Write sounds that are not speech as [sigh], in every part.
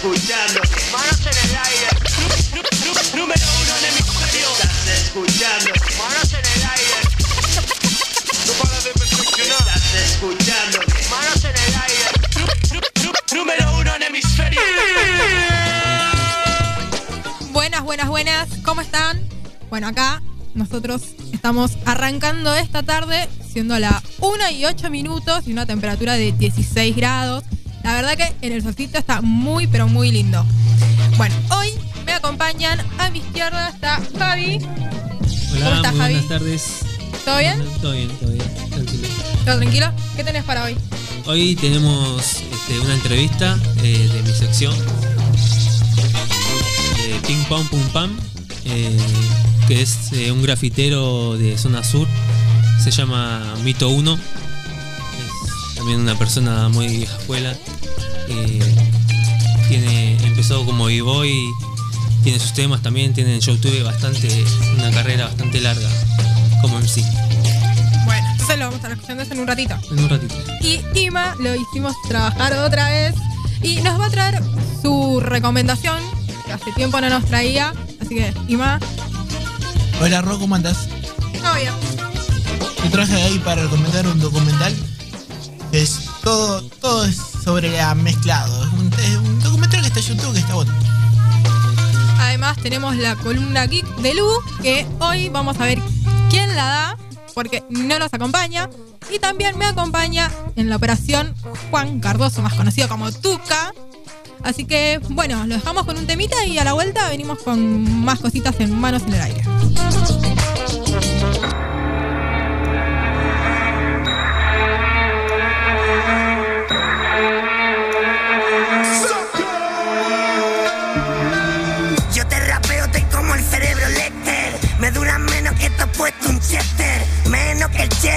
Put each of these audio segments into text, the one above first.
escuchando. Manos en el aire. Número uno en hemisferio. Estás escuchando. Manos en el aire. No para de perfeccionar. Estás escuchando. Manos en el aire. Número uno en hemisferio. Buenas, buenas, buenas. ¿Cómo están? Bueno, acá nosotros estamos arrancando esta tarde, siendo la 1 y 8 minutos y una temperatura de 16 grados. La verdad que en el solcito está muy, pero muy lindo. Bueno, hoy me acompañan a mi izquierda está Javi. Hola, ¿Cómo estás, muy Javi? buenas tardes. ¿Todo bien? Todo bien, todo bien. Tranquilo. ¿Todo tranquilo? ¿Qué tenés para hoy? Hoy tenemos este, una entrevista eh, de mi sección. eh, Ping Pong Pum Pam. eh, que es eh, un grafitero de zona sur. Se llama Mito 1. También una persona muy vieja escuela. eh, tiene, empezó como b-boy. Tiene sus temas también. Tiene en YouTube bastante, una carrera bastante larga como MC. Bueno, entonces lo vamos a estar escuchando eso en un ratito. En un ratito. Y Ima lo hicimos trabajar otra vez y nos va a traer su recomendación, que hace tiempo no nos traía. Así que, Ima, Hola Ro, ¿cómo andás? todo bien. Te traje ahí para recomendar un documental. Es todo, todo es sobre la mezclado. Es un, es un documental que está en YouTube que está bueno. Además tenemos la columna geek de Lu, que hoy vamos a ver quién la da, porque no nos acompaña. Y también me acompaña en la operación Juan Cardoso, más conocido como Tuca. Así que, bueno, lo dejamos con un temita y a la vuelta venimos con más cositas en manos en el aire.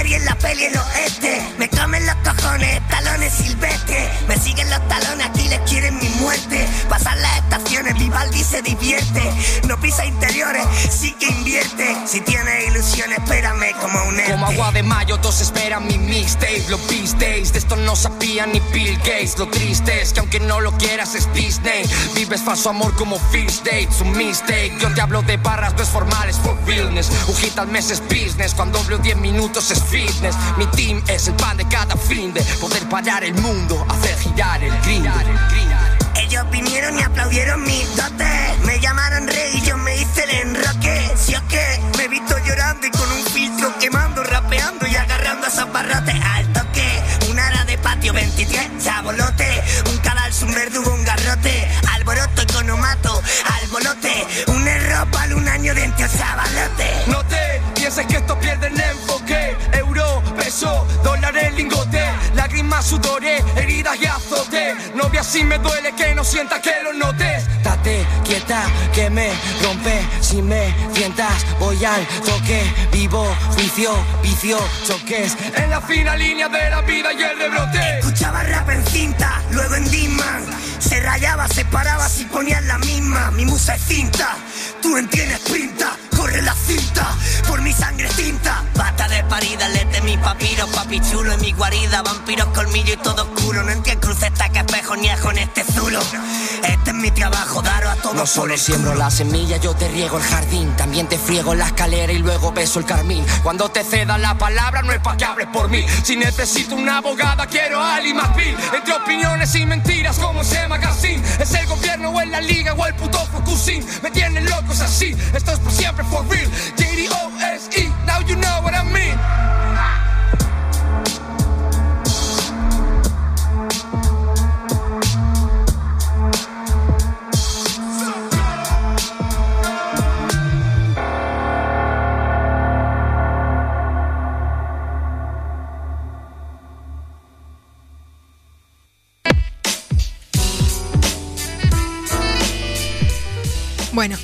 Cherry en la peli el oeste. Me comen los cojones, talones silvestres. Me siguen los talones, aquí les quieren mi muerte. Pasan las estaciones, Vivaldi se divierte. No pisa interiores, sí que invierte. Si tienes ilusiones, espérame como un ente. Como agua de mayo, todos esperan mi mixtape. Los beast days, de esto no sabía ni Bill Gates. Lo triste es que aunque no lo quieras es Disney. Vives falso amor como fish dates, un mistake. Yo te hablo de barras, no es formales, for realness. Hit al mes es business, cuando hablo 10 minutos es fitness. Mi team es el pan de cada fin de poder parar el mundo, hacer girar el green. Ellos vinieron y aplaudieron mis dotes. Me llamaron rey y yo me hice el enroque. Si o qué, me he visto llorando y con un filtro quemando, rapeando y agarrando a esos barrotes. Al toque, un ara de patio 23, chabolote. Un cadalso, un verdugo, un Sudores, heridas y azote. Novia, si me duele que no sienta que lo notes. Date quieta, que me rompe. Si me sientas, voy al toque. Vivo, juicio, vicio, choques. En la fina línea de la vida y el rebrote. Escuchaba rap en cinta, luego en Disman. Se rayaba, se paraba si ponían la misma. Mi musa es cinta, tú entiendes pinta. Corre la cinta, por mi sangre es tinta. Bata de parida, lete mi papiro, papi chulo en mi guarida. Vampiros, colmillo y todo oscuro. No entiendo cruce, estaca, espejo, ni ajo en este zulo. Este es mi trabajo, daros a todos No solo siembro la semilla, yo te riego el jardín. También te friego la escalera y luego beso el carmín. Cuando te ceda la palabra, no es pa' que hables por mí. Si necesito una abogada, quiero a Ali McBeal. Entre opiniones y mentiras, como ese magazine. Es el gobierno o en la liga o el puto Focusin. Me tienen locos así, esto es por siempre for real. J-D-O-S-E, now you know what I mean. Bueno,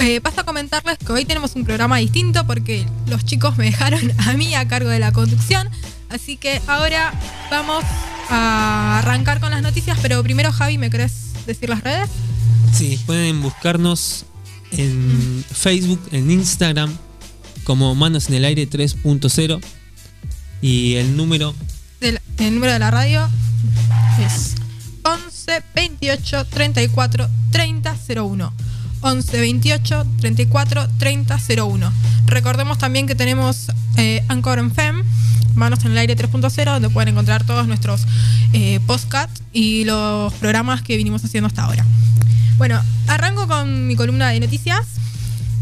eh, paso a comentarles que hoy tenemos un programa distinto porque los chicos me dejaron [laughs] a mí a cargo de la conducción. Así que ahora vamos a arrancar con las noticias, pero primero Javi, ¿me querés decir las redes? Sí, pueden buscarnos en Facebook, en Instagram, como Manos en el Aire 3.0. Y el número Del- el número de la radio es 11 11 28 34 30 01. 11 28 34 30 01. Recordemos también que tenemos eh, Anchor en FEM, Manos en el Aire 3.0, donde pueden encontrar todos nuestros eh, y los programas que vinimos haciendo hasta ahora. Bueno, arranco con mi columna de noticias.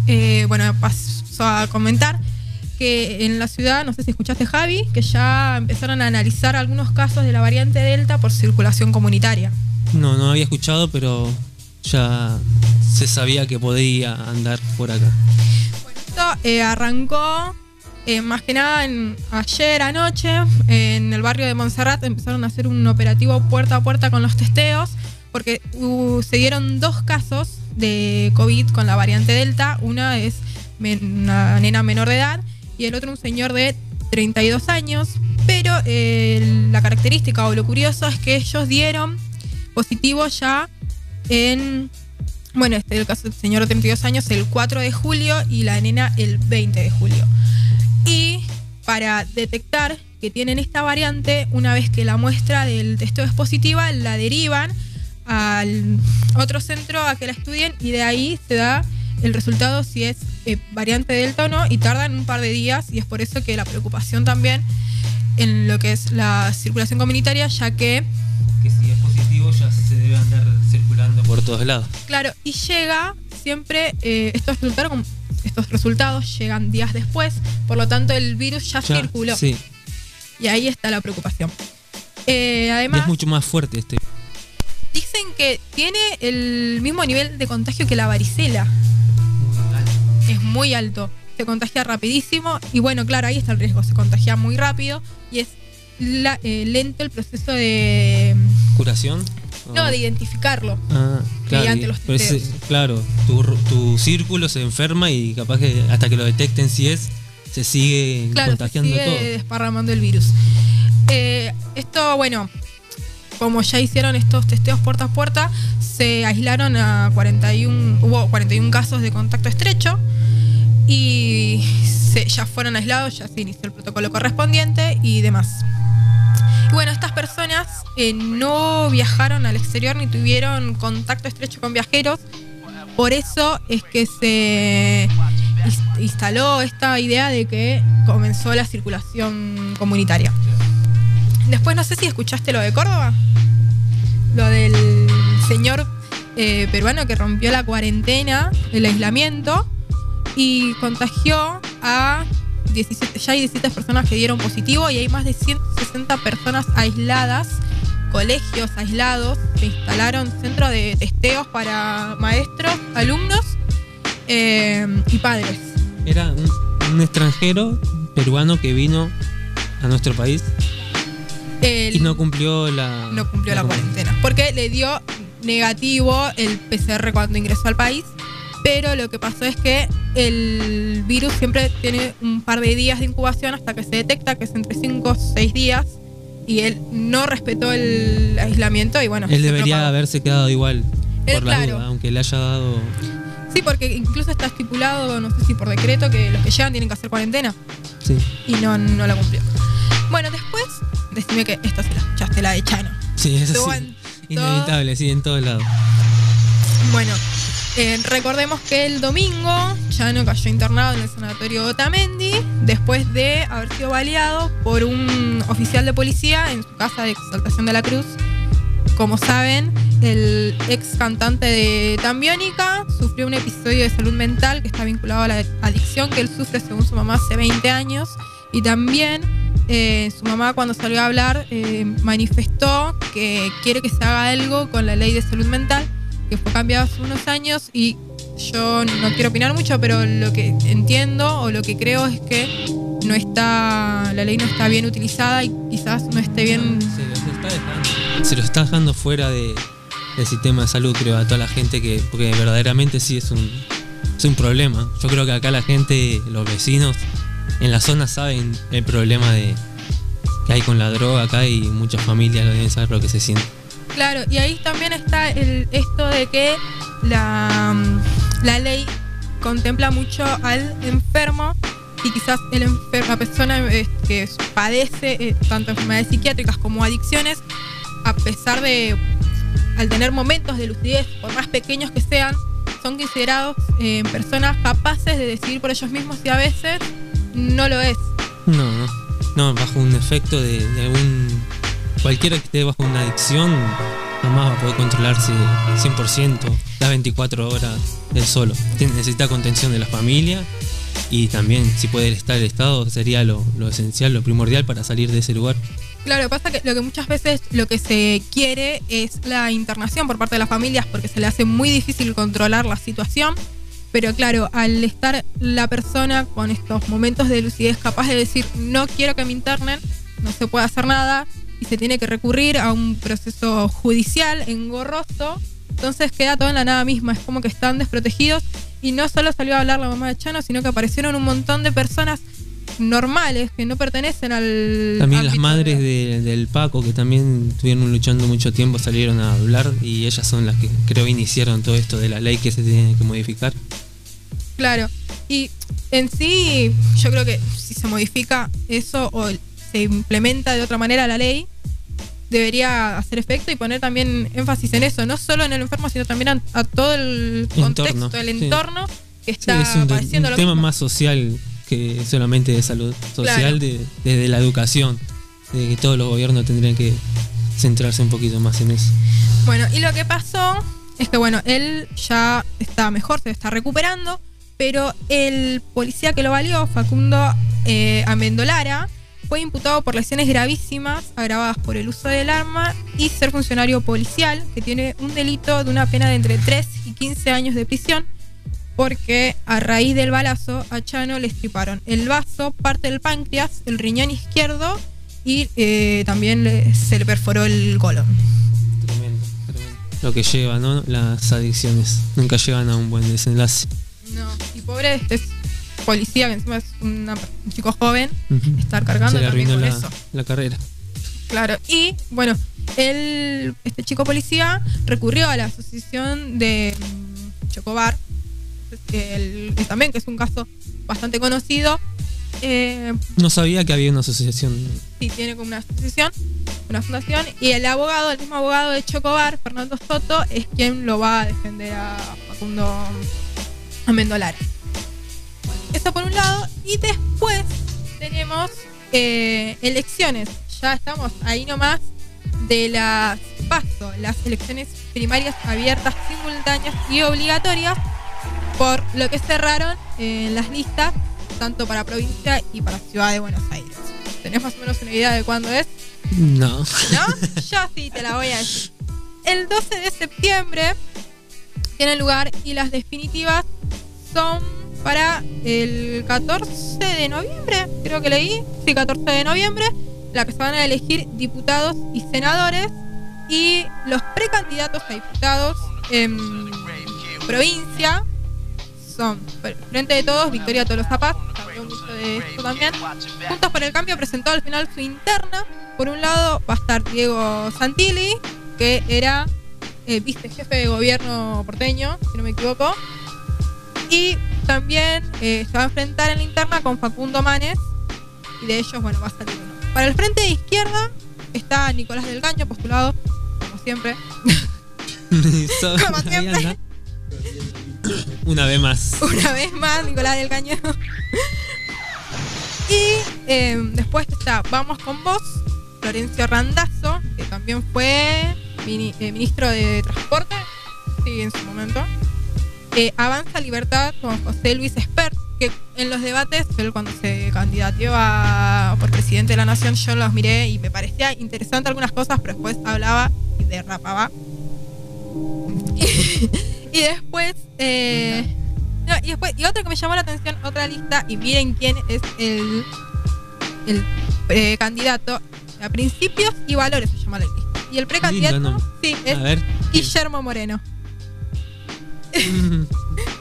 Eh, bueno, paso a comentar que en la ciudad, no sé si escuchaste Javi, que ya empezaron a analizar algunos casos de la variante Delta por circulación comunitaria. No, no había escuchado, pero ya se sabía que podía andar por acá. Bueno, esto eh, arrancó eh, más que nada en, ayer anoche en el barrio de Montserrat empezaron a hacer un operativo puerta a puerta con los testeos porque se dieron dos casos de COVID con la variante Delta. Una es una nena menor de edad y el otro un señor de 32 años. Pero eh, la característica o lo curioso es que ellos dieron positivo ya en, bueno, este el caso del señor de 32 años el 4 de julio y la nena el 20 de julio. Y para detectar que tienen esta variante, una vez que la muestra del testeo es positiva, la derivan al otro centro a que la estudien y de ahí se da el resultado si es eh, variante delta o no y tardan un par de días y es por eso que la preocupación también en lo que es la circulación comunitaria, ya que por todos lados. Claro, y llega siempre, eh, estos, resultados, estos resultados llegan días después, por lo tanto el virus ya, Ya, circuló. Sí, Y ahí está la preocupación. Eh, y además, es mucho más fuerte este. dicen que tiene el mismo nivel de contagio que la varicela. Es muy alto. Se contagia rapidísimo. Y bueno, claro, ahí está el riesgo. Se contagia muy rápido. Y es la- eh, lento el proceso de. ¿Curación? No, de identificarlo. Ah, claro. mediante los ese- testeos. claro, tu, tu círculo se enferma y capaz que hasta que lo detecten si es, se sigue Claro, se contagiando sigue todo. desparramando el virus. Eh, esto, bueno, como ya hicieron estos testeos puerta a puerta, se aislaron a 41, hubo 41 casos de contacto estrecho y se- ya fueron aislados, ya se inició el protocolo correspondiente y demás. Y bueno, estas personas eh, no viajaron al exterior ni tuvieron contacto estrecho con viajeros. Por eso es que se ins- instaló esta idea de que comenzó la circulación comunitaria. Después no sé si escuchaste lo de Córdoba, lo del señor eh, peruano que rompió la cuarentena, el aislamiento y contagió a 17, ya hay 17 personas que dieron positivo y hay más de 160 personas aisladas, colegios aislados, se instalaron centros de testeos para maestros, alumnos eh, y padres. Era un, un extranjero peruano que vino a nuestro país El- y no cumplió la. no cumplió la cuarentena. Porque le dio negativo el PCR cuando ingresó al país. Pero lo que pasó es que el virus siempre tiene un par de días de incubación hasta que se detecta, que es entre 5 o 6 días. Y él no respetó el aislamiento y bueno. Él debería propagó. haberse quedado igual. Él, por la claro. duda, aunque le haya dado. Sí, porque incluso está estipulado, no sé si por decreto, que los que llegan tienen que hacer cuarentena. Sí. Y no, no la cumplió. Bueno, después, decime que esta se la escuchaste, la de Chano. Sí, eso sí. Inevitable, sí, en todos lados. Bueno, eh, recordemos que el domingo Chano cayó internado en el sanatorio Otamendi después de haber sido baleado por un oficial de policía en su casa de Exaltación de la Cruz. Como saben, el ex cantante de Tambiónica sufrió un episodio de salud mental que está vinculado a la adicción que él sufre según su mamá hace 20 años. Y también eh, su mamá cuando salió a hablar eh, manifestó que quiere que se haga algo con la ley de salud mental que fue cambiado hace unos años y yo no quiero opinar mucho, pero lo que entiendo o lo que creo es que no está, la ley no está bien utilizada y quizás no esté bien. Se los está dejando, fuera de, del sistema de salud, creo, a toda la gente que. Porque verdaderamente sí es un, es un problema. Yo creo que acá la gente, los vecinos en la zona saben el problema de que hay con la droga acá y muchas familias lo deben saber lo que se siente. Claro, y ahí también está el, esto de que la, la ley contempla mucho al enfermo y quizás el enfer- la persona eh, que padece eh, tanto enfermedades psiquiátricas como adicciones, a pesar de al tener momentos de lucidez, por más pequeños que sean, son considerados eh, personas capaces de decidir por ellos mismos y a veces no lo es. No, no. Bajo un efecto de, de un. Cualquiera que esté bajo una adicción, jamás va a poder controlarse 100% las 24 horas él solo. Necesita contención de la familia y también, si puede estar el Estado, sería lo, lo esencial, lo primordial para salir de ese lugar. Claro, pasa que lo que muchas veces lo que se quiere es la internación por parte de las familias porque se le hace muy difícil controlar la situación. Pero claro, al estar la persona con estos momentos de lucidez capaz de decir no quiero que me internen, no se puede hacer nada y se tiene que recurrir a un proceso judicial engorroso, entonces queda todo en la nada misma, es como que están desprotegidos y no solo salió a hablar la mamá de Chano, sino que aparecieron un montón de personas normales que no pertenecen al... También las madres de- del Paco, que también estuvieron luchando mucho tiempo, salieron a hablar y ellas son las que creo iniciaron todo esto de la ley que se tiene que modificar. Claro. Y en sí, yo creo que si se modifica eso o se implementa de otra manera la ley, debería hacer efecto y poner también énfasis en eso, no solo en el enfermo, sino también a, a todo el contexto, Entorno, el sí. entorno que Sí, está es un, padeciendo un lo tema mismo. más social que solamente de salud social, Claro. de- desde la educación, de que todos los gobiernos tendrían que centrarse un poquito más en eso. Bueno, y lo que pasó es que, bueno, él ya está mejor, se está recuperando, pero el policía que lo valió, Facundo eh, Amendolara, fue imputado por lesiones gravísimas agravadas por el uso del arma y ser funcionario policial, que tiene un delito de una pena de entre 3 y 15 años de prisión, porque a raíz del balazo a Chano le estriparon el vaso, parte del páncreas, el riñón izquierdo y eh, también le- se le perforó el colon. Tremendo, tremendo. Lo que lleva, ¿no? Las adicciones nunca llegan a un buen desenlace. No, y pobre este es policía, que encima es una- un chico joven, estar cargando también con la, eso. la carrera. Claro, y bueno, él, este chico policía recurrió a la asociación de mm, Chocobar, que, el- que también que es un caso bastante conocido. Eh, No sabía que había una asociación. sí, tiene como una asociación, una fundación, y el abogado, el mismo abogado de Chocobar, Fernando Soto, es quien lo va a defender a Facundo Amendolara. Eso por un lado, y después tenemos eh, elecciones. Ya estamos ahí nomás de las PASO, las elecciones primarias abiertas, simultáneas y obligatorias, por lo que cerraron eh, las listas, tanto para provincia y para ciudad de Buenos Aires. ¿Tenés más o menos una idea de cuándo es? No. ¿No? Yo sí te la voy a decir. El 12 de septiembre tiene lugar y las definitivas son para el 14 de noviembre, creo que leí. Sí, 14 de noviembre, la que se van a elegir diputados y senadores y los precandidatos a diputados en provincia son Frente de Todos, Victoria Tolosa Paz, mucho de también. Juntos por el Cambio presentó al final su interna. Por un lado va a estar Diego Santilli, que era eh, vice jefe de gobierno porteño, si no me equivoco. Y también eh, se va a enfrentar en la interna con Facundo Manes. Y de ellos, bueno, va a salir uno. Para el frente de izquierda está Nicolás del Caño, postulado, como siempre. [laughs] Como siempre. Una vez más. [laughs] una vez más, Nicolás del Caño. [laughs] y eh, después está Vamos con vos, Florencio Randazzo, que también fue mini- eh, ministro de Transporte, sí, en su momento. Eh, Avanza Libertad con José Luis Espert, que en los debates, él cuando se candidateó a, por presidente de la nación, yo los miré y me parecía interesante algunas cosas, pero después hablaba y derrapaba. [laughs] y después, eh, no, y después, y otra que me llamó la atención, otra lista, y miren quién es el, el precandidato a principios y valores se llama la lista. Y el precandidato, Lindo sí, es. Guillermo Moreno. [laughs]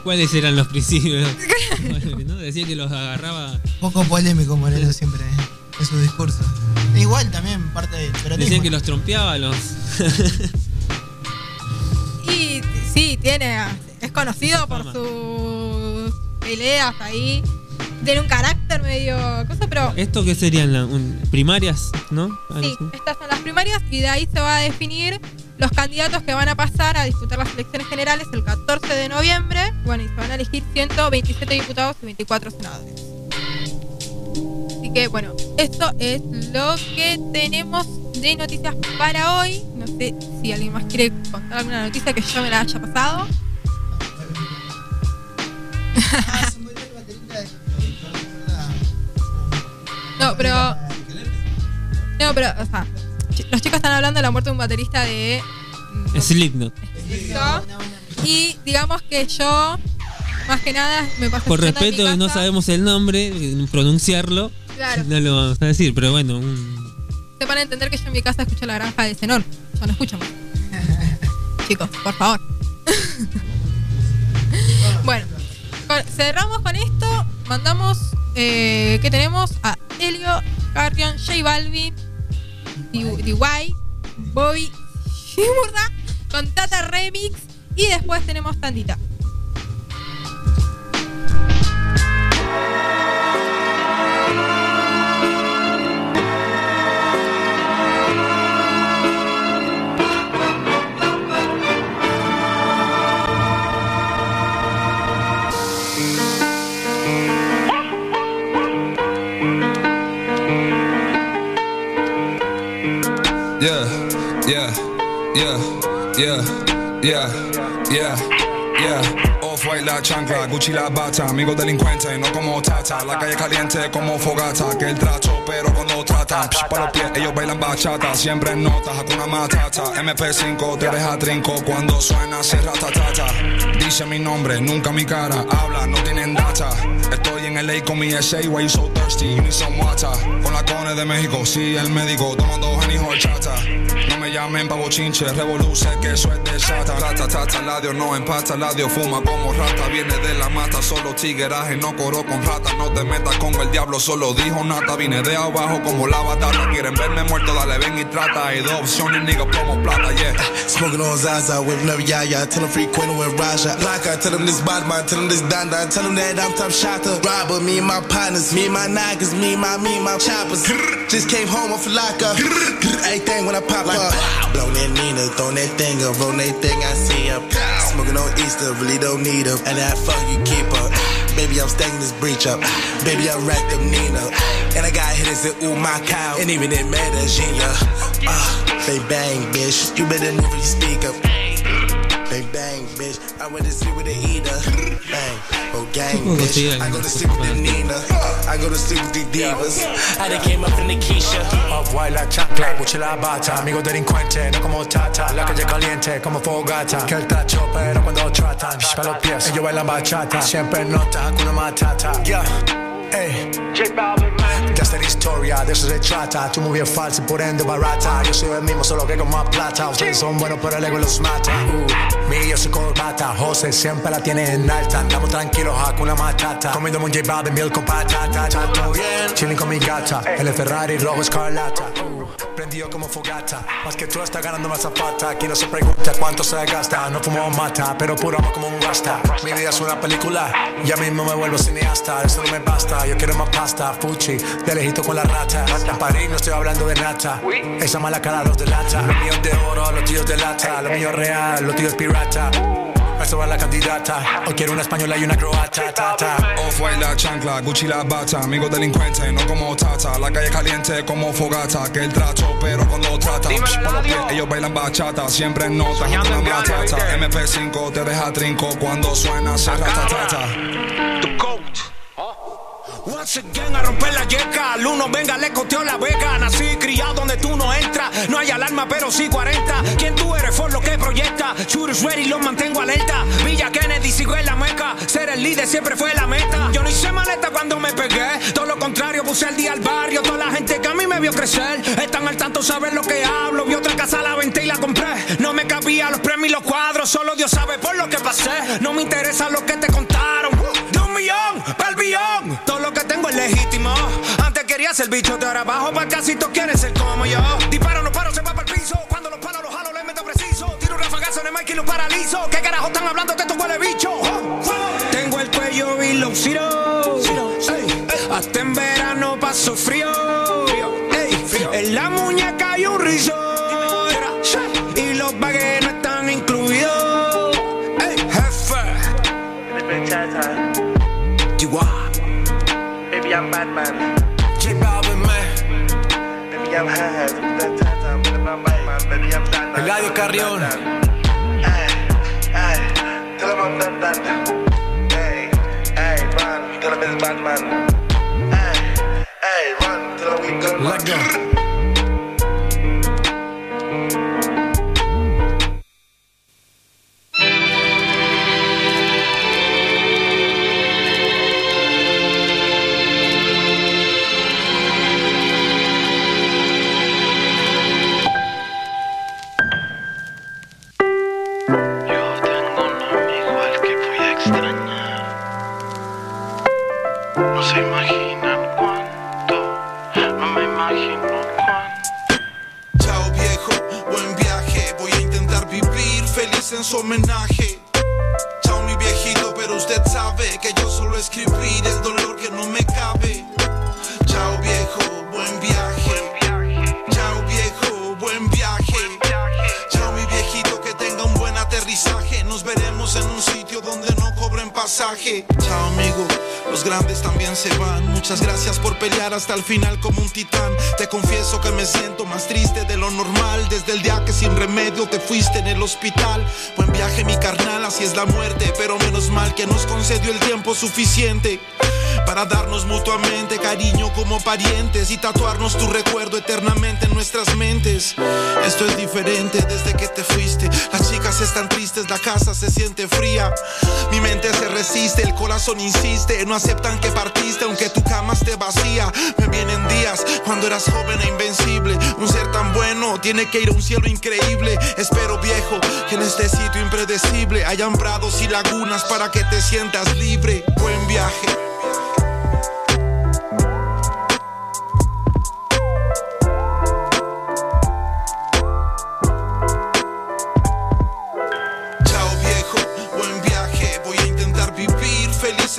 ¿Cuáles eran los principios? ¿No? Decía que los agarraba. Poco polémico Moreno siempre en su discurso. Igual también parte del peronismo. Decían que los trompeaba, los. [laughs] Y sí, tiene, es conocido por sus peleas ahí. Tiene un carácter medio cosa, pero ¿Esto qué serían? La- un- primarias, ¿no? sí, estas son las primarias y de ahí se va a definir los candidatos que van a pasar a disputar las elecciones generales el 14 de noviembre. Bueno, y se van a elegir 127 diputados y 24 senadores. Así que bueno, esto es lo que tenemos de noticias para hoy. No sé si alguien más quiere contar alguna noticia que yo me la haya pasado. [laughs] No, pero. No, pero, o sea, los chicos están hablando de la muerte de un baterista de. mm, Slipknot. Y digamos que yo, más que nada, me pasé Por escuchando en mi respeto, no sabemos el nombre, eh, pronunciarlo. Claro. No lo vamos a decir, pero bueno, un- Se van a entender que yo en mi casa escucho la granja de Zenón. Yo no escucho más. [laughs] Chicos, por favor. [laughs] bueno, con- cerramos con esto. Mandamos, eh, ¿qué tenemos? A Helio, Carrion, J Balvin, DY, Bobby, Shimurda, con Tata Remix. Y después tenemos Tandita. Yeah, yeah, yeah, yeah, yeah, yeah, yeah. Off-white la chancla, Gucci la bata, amigo delincuente, no como tata. La calle caliente como fogata, que el trato, pero cuando tratan, psh, pa' los pies, ellos bailan bachata, siempre en notas, hakuna matata. MP5 te deja trinco cuando suena, se ratatata. Dice mi nombre, nunca mi cara, habla, no tienen data. Estoy en LA con mi SA, you so you need some water. Con la cone de México, sí, el médico, tomando Henny horchata. No me llamen pavo chinche, revoluce que eso es de. Rata, tata, ladio, no empata, ladio, fuma como rata, viene de la mata, solo tigueraje, no coro con rata. No te metas con el diablo, solo dijo nata. Vine de abajo como la batata. Quieren verme muerto, dale, ven y trata. Hay dos opciones, nigga, plomo plata, yeah. Smoking on Zaza with love Yaya. Tell him free Quinn with Raja. Laka, tell him this bad man, tell him this Danda. Tell him that I'm top shotter. Robber, me and my partners, me and my niggas, me and my, me and my choppers. Just came home off a Laka. Everything when I pop up. Blow that Nina, throw that thing up, roll that thing I see up. Smoking on Easter, really don't need up. And that fuck you keep up. Baby, I'm stacking this breach up. Baby, I racked up Nina. And I got hitters in ooh my cow. And even in Medellin, yeah. Uh, they bang, bitch. You better you speak up. They bang, bitch. I went to sleep with the eater. Bang. Oh, gang, Supongo que bitch. I go to sleep with the Nina. I go to sleep with the divas. I done came up in the Keisha. Off-white la chancla, Gucci la bata. Amigo delincuente, no como tata. La calle caliente como fogata. Que el tacho, pero cuando tratan, pa' los pies. Ellos bailan bachata. Siempre en nota, hakuna matata. Yeah. Historia, de eso se trata. Tu movie es falsa y por ende barata. Yo soy el mismo, solo que con más plata. Ustedes son buenos, pero el ego los mata. Uh, mi yo soy corbata. José siempre la tiene en alta. Andamos tranquilos, hakuna matata. Comiendo un J Balvin, miel con patata. Bien. Chilling con mi gata. El Ferrari rojo escarlata. Prendido como fogata. Más que tú está ganando más zapata. Aquí no se pregunta cuánto se gasta. No fumo mata, pero puro amo como un rasta. Mi vida es una película. Ya mismo me vuelvo cineasta. Eso no me basta. Yo quiero más pasta. Fuchi, de lejito con la rata. En París no estoy hablando de nata. Esa mala cara los delata. Los míos de oro, los tíos de lata. Lo mío real, los tíos pirata. Me sobra la candidata. Hoy quiero una española y una croata. Ta, ta. Off-white la chancla, Gucci la bata, amigo delincuente, no como tata. La calle caliente como fogata, que el trato, pero cuando pies, ellos bailan bachata, siempre en nota, hakuna matata. MP5 te deja trinco cuando suena, se ratatata. Once a romper la yeca, al uno venga le costeo la beca, nací criado donde tú no entras, no hay alarma pero sí 40, ¿quién tú eres? For lo que proyecta, shooters ready, los mantengo alerta, Villa Kennedy sigo en la meca, ser el líder siempre fue la meta, yo no hice maleta cuando me pegué, todo lo contrario puse el día al barrio, toda la gente que a mí me vio crecer, están al tanto saben lo que hablo, vi otra casa la venta y la compré, no me cabía los premios y los cuadros, solo Dios sabe por lo que pasé, no me interesa lo que te contaron, de un millón, pa'l billón, todo lo tengo es legítimo. Antes quería ser bicho, de ahora bajo para casi todos quieren ser como yo. Disparo, no paro, se va para el piso. Cuando los paro, los jalo, les meto preciso. Tiro un rafagazo en el mic y los paralizo. ¿Qué carajo están hablando de estos huele bicho? Tengo el cuello y los ciro. Hasta en verano paso frío. frío. Hey. frío. En la muñeca hay un rizo. Y los baguettes no están incluidos. Hey. Jefe. Baby, I'm Batman. J Balvin, man. Baby, I'm high. Baby, I'm Batman. Baby, I'm Batman. Eladio Carrión. Ay, ay. Tell him I'm done, done. Hey, hey, run. Tell him it's Batman. Hey, hey, run. Tell him we good. Let go. Feliz en su homenaje. Chao mi viejito, pero usted sabe que yo solo escribir el dolor que no me cabe. Nos veremos en un sitio donde no cobren pasaje. Chao amigo, los grandes también se van. Muchas gracias por pelear hasta el final como un titán. Te confieso que me siento más triste de lo normal desde el día que sin remedio te fuiste en el hospital. Buen viaje mi carnal, así es la muerte, pero menos mal que nos concedió el tiempo suficiente para darnos mutuamente cariño como parientes y tatuarnos tu recuerdo eternamente en nuestras mentes. Esto es diferente desde que te fuiste. Las chicas están tristes, la casa se siente fría. Mi mente se resiste, el corazón insiste. No aceptan que partiste aunque tu cama esté vacía. Me vienen días cuando eras joven e invencible. Un ser tan bueno tiene que ir a un cielo increíble. Espero viejo que en este sitio impredecible hayan prados y lagunas para que te sientas libre. Buen viaje.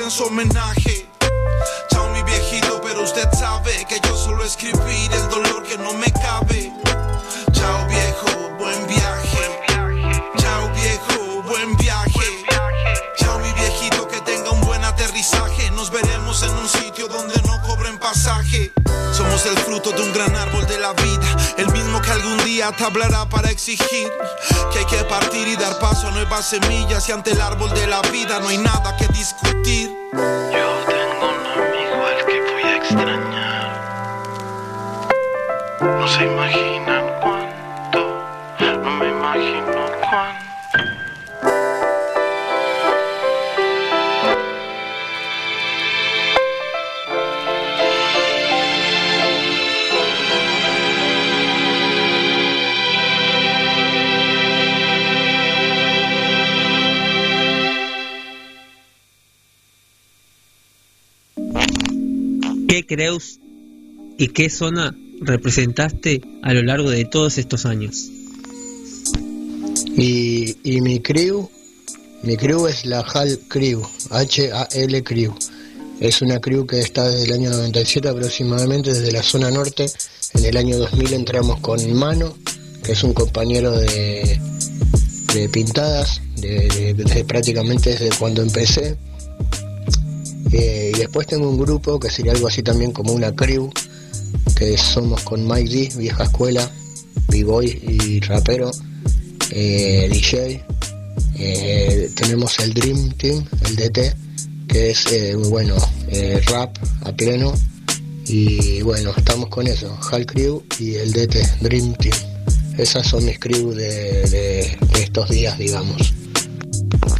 Su homenaje. Chao mi viejito, pero usted sabe que yo solo escribir el dolor que no me cabe. Chao Somos el fruto de un gran árbol de la vida, el mismo que algún día te hablará para exigir que hay que partir y dar paso a nuevas semillas y ante el árbol de la vida no hay nada que discutir. Yo tengo un amigo al que voy a extrañar. No se imaginan ¿Qué creus y qué zona representaste a lo largo de todos estos años? Y, y mi crew, mi crew es la HAL Crew, H-A-L Crew. Es una crew que está desde el año 97 aproximadamente, desde la zona norte. En el año 2000 entramos con Mano, que es un compañero de, de pintadas, de, de- de prácticamente desde cuando empecé. Eh, y después tengo un grupo que sería algo así también como una crew, que somos con Mike D, vieja escuela, b-boy y rapero, eh, DJ. Eh, tenemos el Dream Team, el DT, que es, bueno, rap a pleno. Y bueno, estamos con eso, Hal Crew y el DT, Dream Team. Esas son mis crew de estos días, digamos.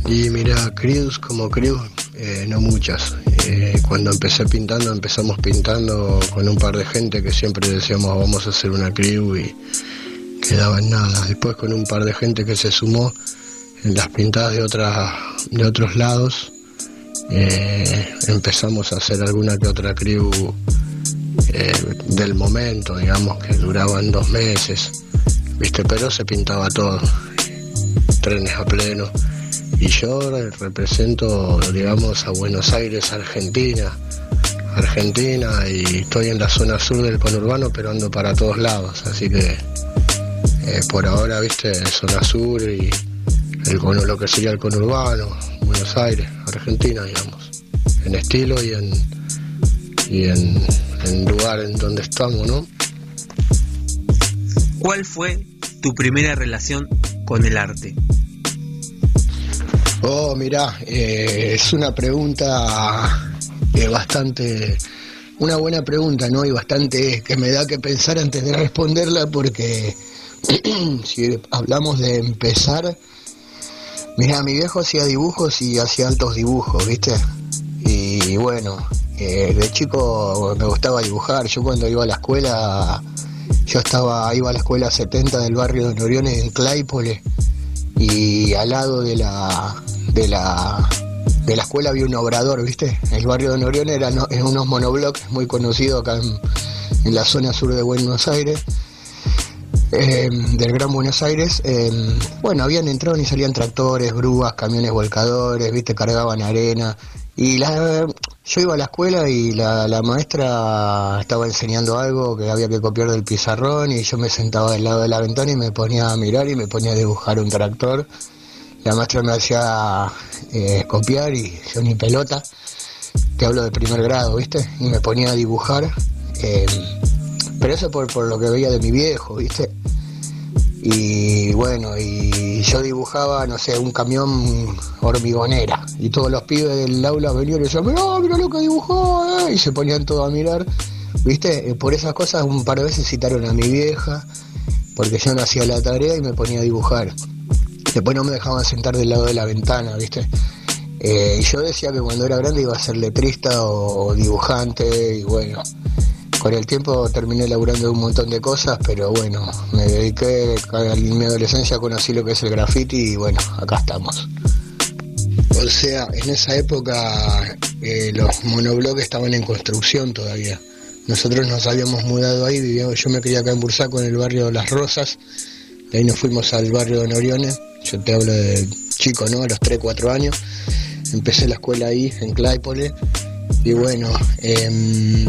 Y mira, crews como crew, eh, no muchas. Eh, cuando empecé pintando, empezamos pintando con un par de gente que siempre decíamos vamos a hacer una crew y quedaba en nada. Después con un par de gente que se sumó en las pintadas de, otras de otros lados, eh, empezamos a hacer alguna que otra crew del momento, digamos, que duraban dos meses, ¿viste? Pero se pintaba todo, trenes a pleno. Y yo represento, digamos, a Buenos Aires, Argentina. Argentina y estoy en la zona sur del conurbano, pero ando para todos lados. Así que eh, por ahora, viste, zona sur y el lo que sería el conurbano, Buenos Aires, Argentina, digamos, en estilo y en, y en, en lugar en donde estamos, ¿no? ¿Cuál fue tu primera relación con el arte? Oh, mirá, eh, es una pregunta eh, bastante, una buena pregunta, ¿no? Y bastante que me da que pensar antes de responderla porque [clears throat] si hablamos de empezar, mirá, mi viejo hacía dibujos y hacía altos dibujos, ¿viste? Y bueno, eh, de chico me gustaba dibujar, yo cuando iba a la escuela, yo estaba, iba a la escuela 70 del barrio de Noriones en Claypole y al lado de la de la de la escuela había un obrador, ¿viste? El barrio de Norión era no- es unos monoblocks muy conocido acá en, la zona sur de Buenos Aires, eh, del Gran Buenos Aires. eh, bueno, habían entrado y salían tractores, grúas, camiones volcadores, ¿viste? Cargaban arena. Y la, yo iba a la escuela y la, maestra estaba enseñando algo que había que copiar del pizarrón y yo me sentaba del lado de la ventana y me ponía a mirar y me ponía a dibujar un tractor. La maestra me hacía eh, copiar y yo ni pelota, te hablo de primer grado, ¿viste? Y me ponía a dibujar. eh, pero eso por, por lo que veía de mi viejo, ¿viste? Y bueno, y yo dibujaba, no sé, un camión hormigonera. Y todos los pibes del aula venían y decían, mirá, mirá lo que dibujó, eh", y se ponían todos a mirar. ¿Viste? Eh, Por esas cosas un par de veces citaron a mi vieja, porque yo no hacía la tarea y me ponía a dibujar. Después no me dejaban sentar del lado de la ventana, ¿viste? Eh, yo decía que cuando era grande iba a ser letrista o dibujante, y bueno, con el tiempo terminé laburando un montón de cosas, pero bueno, me dediqué, en mi adolescencia conocí lo que es el graffiti y bueno, acá estamos. O sea, en esa época eh, los monobloques estaban en construcción todavía. Nosotros nos habíamos mudado ahí, vivíamos, yo me quería acá en Bursaco, en el barrio Las Rosas, de ahí nos fuimos al barrio de Noriones, yo te hablo de chico, ¿no? A los 3, 4 años. Empecé la escuela ahí, en Claypole, y bueno, em,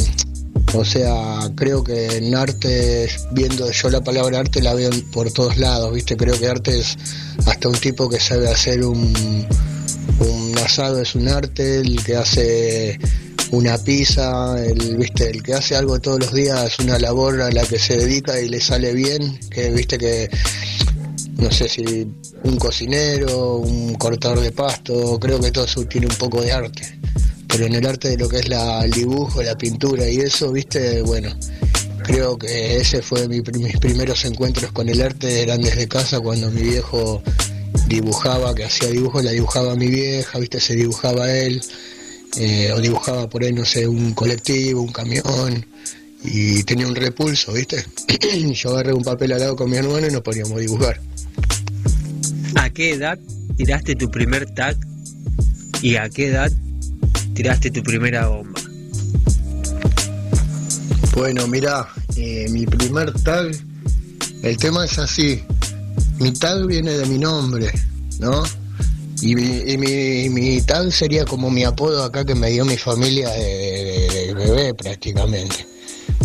o sea, creo que en arte, viendo yo la palabra arte la veo por todos lados, ¿viste? Creo que arte es hasta un tipo que sabe hacer un, un asado es un arte, el que hace una pizza, el, ¿viste? El que hace algo todos los días es una labor a la que se dedica y le sale bien, que viste que no sé si un cocinero, un cortador de pasto, creo que todo eso tiene un poco de arte. Pero en el arte de lo que es la, el dibujo, la pintura y eso, viste, bueno, creo que ese fue mi, mis primeros encuentros con el arte, eran desde casa cuando mi viejo dibujaba, que hacía dibujos, la dibujaba mi vieja, viste, se dibujaba él, eh, o dibujaba por ahí, no sé, un colectivo, un camión, y tenía un repulso, viste. [clears throat] Yo agarré un papel al lado con mi hermano y nos poníamos a dibujar. ¿A qué edad tiraste tu primer tag y a qué edad tiraste tu primera bomba? Bueno, mira, eh, mi primer tag, el tema es así. Mi tag viene de mi nombre, ¿no? Y mi, y mi, tag sería como mi apodo acá que me dio mi familia de, de- de bebé prácticamente.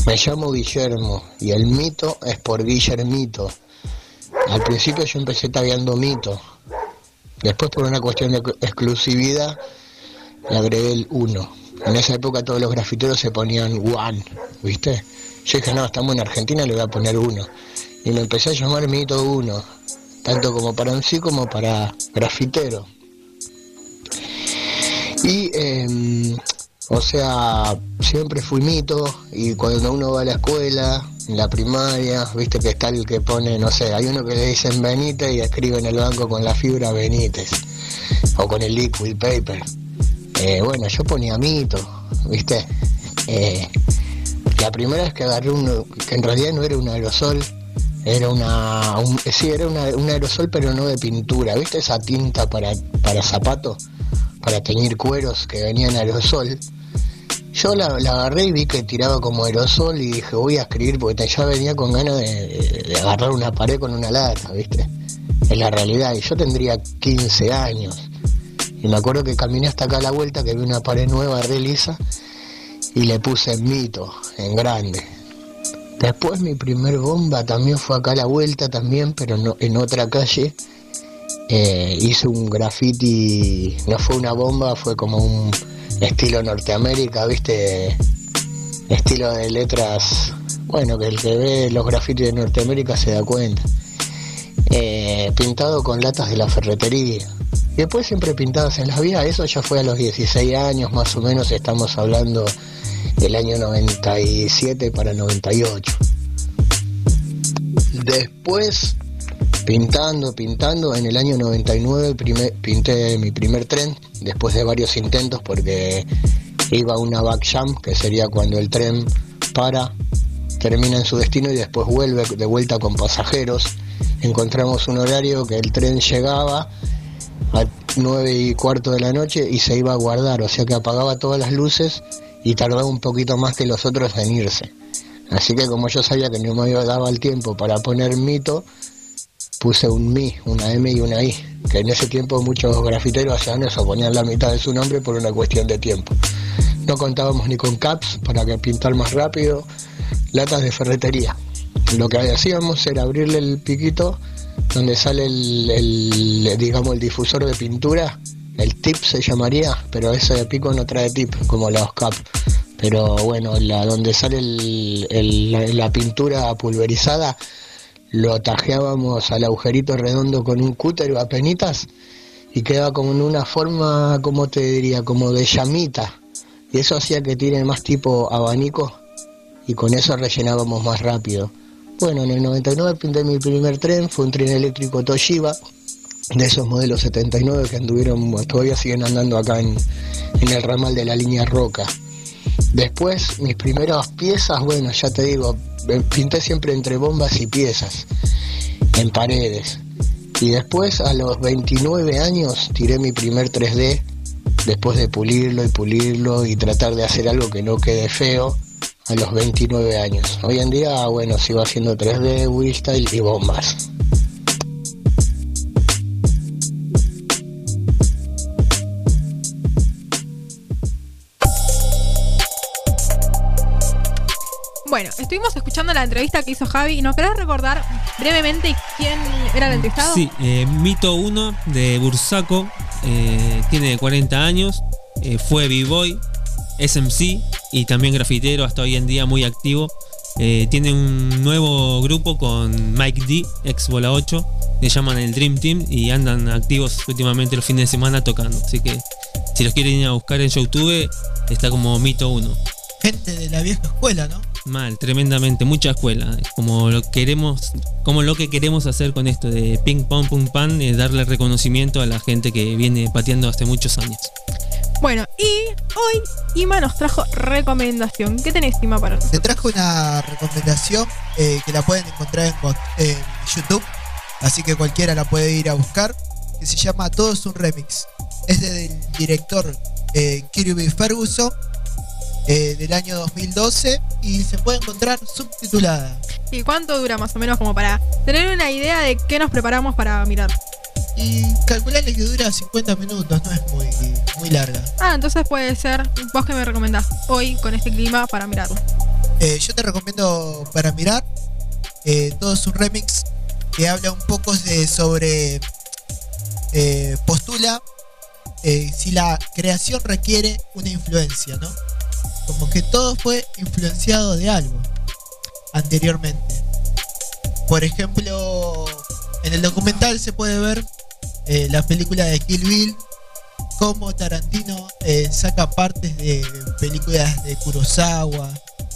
Me llamo Guillermo y el mito es por Guillermito. Al principio yo empecé tagueando mito. Después por una cuestión de exclusividad le agregué el 1. En esa época todos los grafiteros se ponían one, ¿viste? Yo dije, no, estamos en Argentina, le voy a poner uno. Y me empecé a llamar Mito 1, tanto como para un sí como para grafitero. Y, eh, o sea, siempre fui mito y cuando uno va a la escuela, en la primaria, viste que está el que pone, no sé, hay uno que le dicen Benítez y escribe en el banco con la fibra Benítez o con el liquid paper. Eh, bueno, yo ponía mito, viste. Eh, la primera vez que agarré uno, que en realidad no era un aerosol, era una, un- sí, era una- un aerosol pero no de pintura, viste esa tinta para, para zapatos, para teñir cueros que venía en aerosol. Yo la, la agarré y vi que tiraba como aerosol y dije voy a escribir porque ya venía con ganas de agarrar una pared con una lata, viste. Es la realidad, y yo tendría 15 años. Y me acuerdo que caminé hasta acá a la vuelta, que vi una pared nueva, re lisa, y le puse mito, en grande. Después mi primer bomba también fue acá a la vuelta también, pero no, en otra calle. eh, hice un graffiti, no fue una bomba, fue como un estilo Norteamérica, ¿viste? Estilo de letras, bueno, que el que ve los grafitis de Norteamérica se da cuenta. Eh, pintado con latas de la ferretería. Después siempre pintadas en la vía, eso ya fue a los 16 años, más o menos estamos hablando del año 97 para 98. Después, pintando, pintando, en el año 99 primer- pinté mi primer tren, después de varios intentos porque iba una back jam, que sería cuando el tren para, termina en su destino y después vuelve de vuelta con pasajeros. Encontramos un horario que el tren llegaba a 9 y cuarto de la noche y se iba a guardar, o sea que apagaba todas las luces y tardaba un poquito más que los otros en irse. Así que como yo sabía que no me daba el tiempo para poner mito, puse un mi, una M y una I, que en ese tiempo muchos grafiteros hacían eso, ponían la mitad de su nombre por una cuestión de tiempo. No contábamos ni con caps para que pintar más rápido, latas de ferretería. Lo que hacíamos era abrirle el piquito donde sale el, el, digamos el difusor de pintura, el tip se llamaría, pero ese pico no trae tip como los caps. Pero bueno, la, donde sale el- la, pintura pulverizada, lo tajeábamos al agujerito redondo con un cúter a penitas y quedaba como en una forma, como te diría, como de llamita. Y eso hacía que tiene más tipo abanico y con eso rellenábamos más rápido. Bueno, en el 99 pinté mi primer tren, fue un tren eléctrico Toshiba, de esos modelos 79 que anduvieron, todavía siguen andando acá en, en el ramal de la línea Roca. Después, mis primeras piezas, bueno, ya te digo, eh, pinté siempre entre bombas y piezas, en paredes. Y después, a los 29 años, tiré mi primer 3D, después de pulirlo y pulirlo y tratar de hacer algo que no quede feo, a los 29 años. Hoy en día, bueno, sigo haciendo 3D, freestyle y bombas. Bueno, estuvimos escuchando la entrevista que hizo Javi y nos querés recordar brevemente quién era el entrevistado. Sí, eh, Mito 1 de Bursaco, eh, tiene 40 años, eh, fue B-Boy, SMC y también grafitero, hasta hoy en día muy activo. Eh, tiene un nuevo grupo con Mike D, ex Bola 8, le llaman el Dream Team y andan activos últimamente los fines de semana tocando. Así que si los quieren ir a buscar en YouTube, está como Mito 1. Gente de la vieja escuela, ¿no? Mal, tremendamente, mucha escuela. Como lo queremos, como lo que queremos hacer con esto de ping pong pum pan, es darle reconocimiento a la gente que viene pateando hace muchos años. Bueno, y hoy Ima nos trajo recomendación. ¿Qué tenés, Ima, para nosotros? Te trajo una recomendación eh, que la pueden encontrar en, YouTube, así que cualquiera la puede ir a buscar, que se llama Todo es un remix. Es del director eh, Kirby Ferguson eh, del año 2012 y se puede encontrar subtitulada. ¿Y cuánto dura más o menos como para tener una idea de qué nos preparamos para mirar? Y calcularle que dura 50 minutos, no es muy, muy larga. Ah, entonces puede ser vos que me recomendás hoy con este clima para mirarlo. Eh, yo te recomiendo para mirar eh, todo es un remix que habla un poco de, sobre eh, postula eh, si la creación requiere una influencia, ¿no? Como que todo fue influenciado de algo anteriormente. Por ejemplo, en el documental se puede ver eh, la película de Kill Bill, cómo Tarantino eh, saca partes de películas de Kurosawa,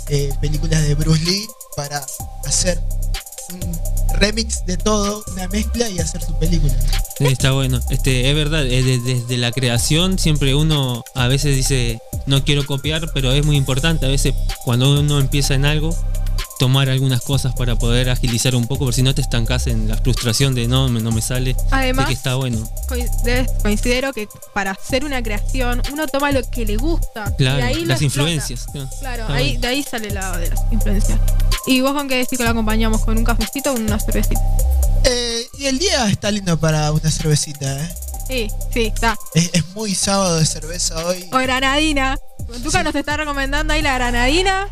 eh, películas de Bruce Lee, para hacer un remix de todo, una mezcla y hacer su película. Está bueno. Este, es verdad, de- desde la creación siempre uno a veces dice no quiero copiar, pero es muy importante a veces cuando uno empieza en algo tomar algunas cosas para poder agilizar un poco, porque si no te estancas en la frustración de no, me- no me sale. Además- de que está bueno. Considero que para hacer una creación uno toma lo que le gusta. Claro, y ahí las influencias. claro. Ahí, bueno. de ahí sale la de las influencias. ¿Y vos con qué decís que lo acompañamos? ¿Con un cafecito o con una cervecita? Eh, y el día está lindo para una cervecita, ¿eh? Sí, sí, está. Es, es muy sábado de cerveza hoy. O granadina. Tuca nos está recomendando ahí la granadina.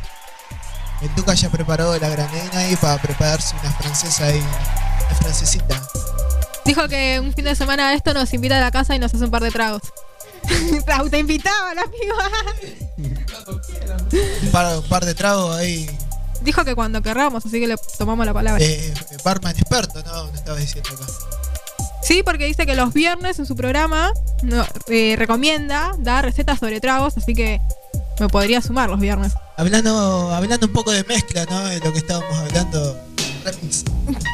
El Tuca ya preparó la granadina ahí para prepararse una francesa ahí, una francesita. Dijo que un fin de semana esto nos invita a la casa y nos hace un par de tragos. [laughs] Te invitaba la piba. Un par, un par de tragos ahí. Dijo que cuando querramos, así que le tomamos la palabra. Eh, barman experto, ¿no? Me estabas diciendo acá. Sí, porque dice que los viernes en su programa no, eh, recomienda dar recetas sobre tragos, así que me podría sumar los viernes. Hablando, hablando un poco de mezcla, ¿no? De lo que estábamos hablando. remix.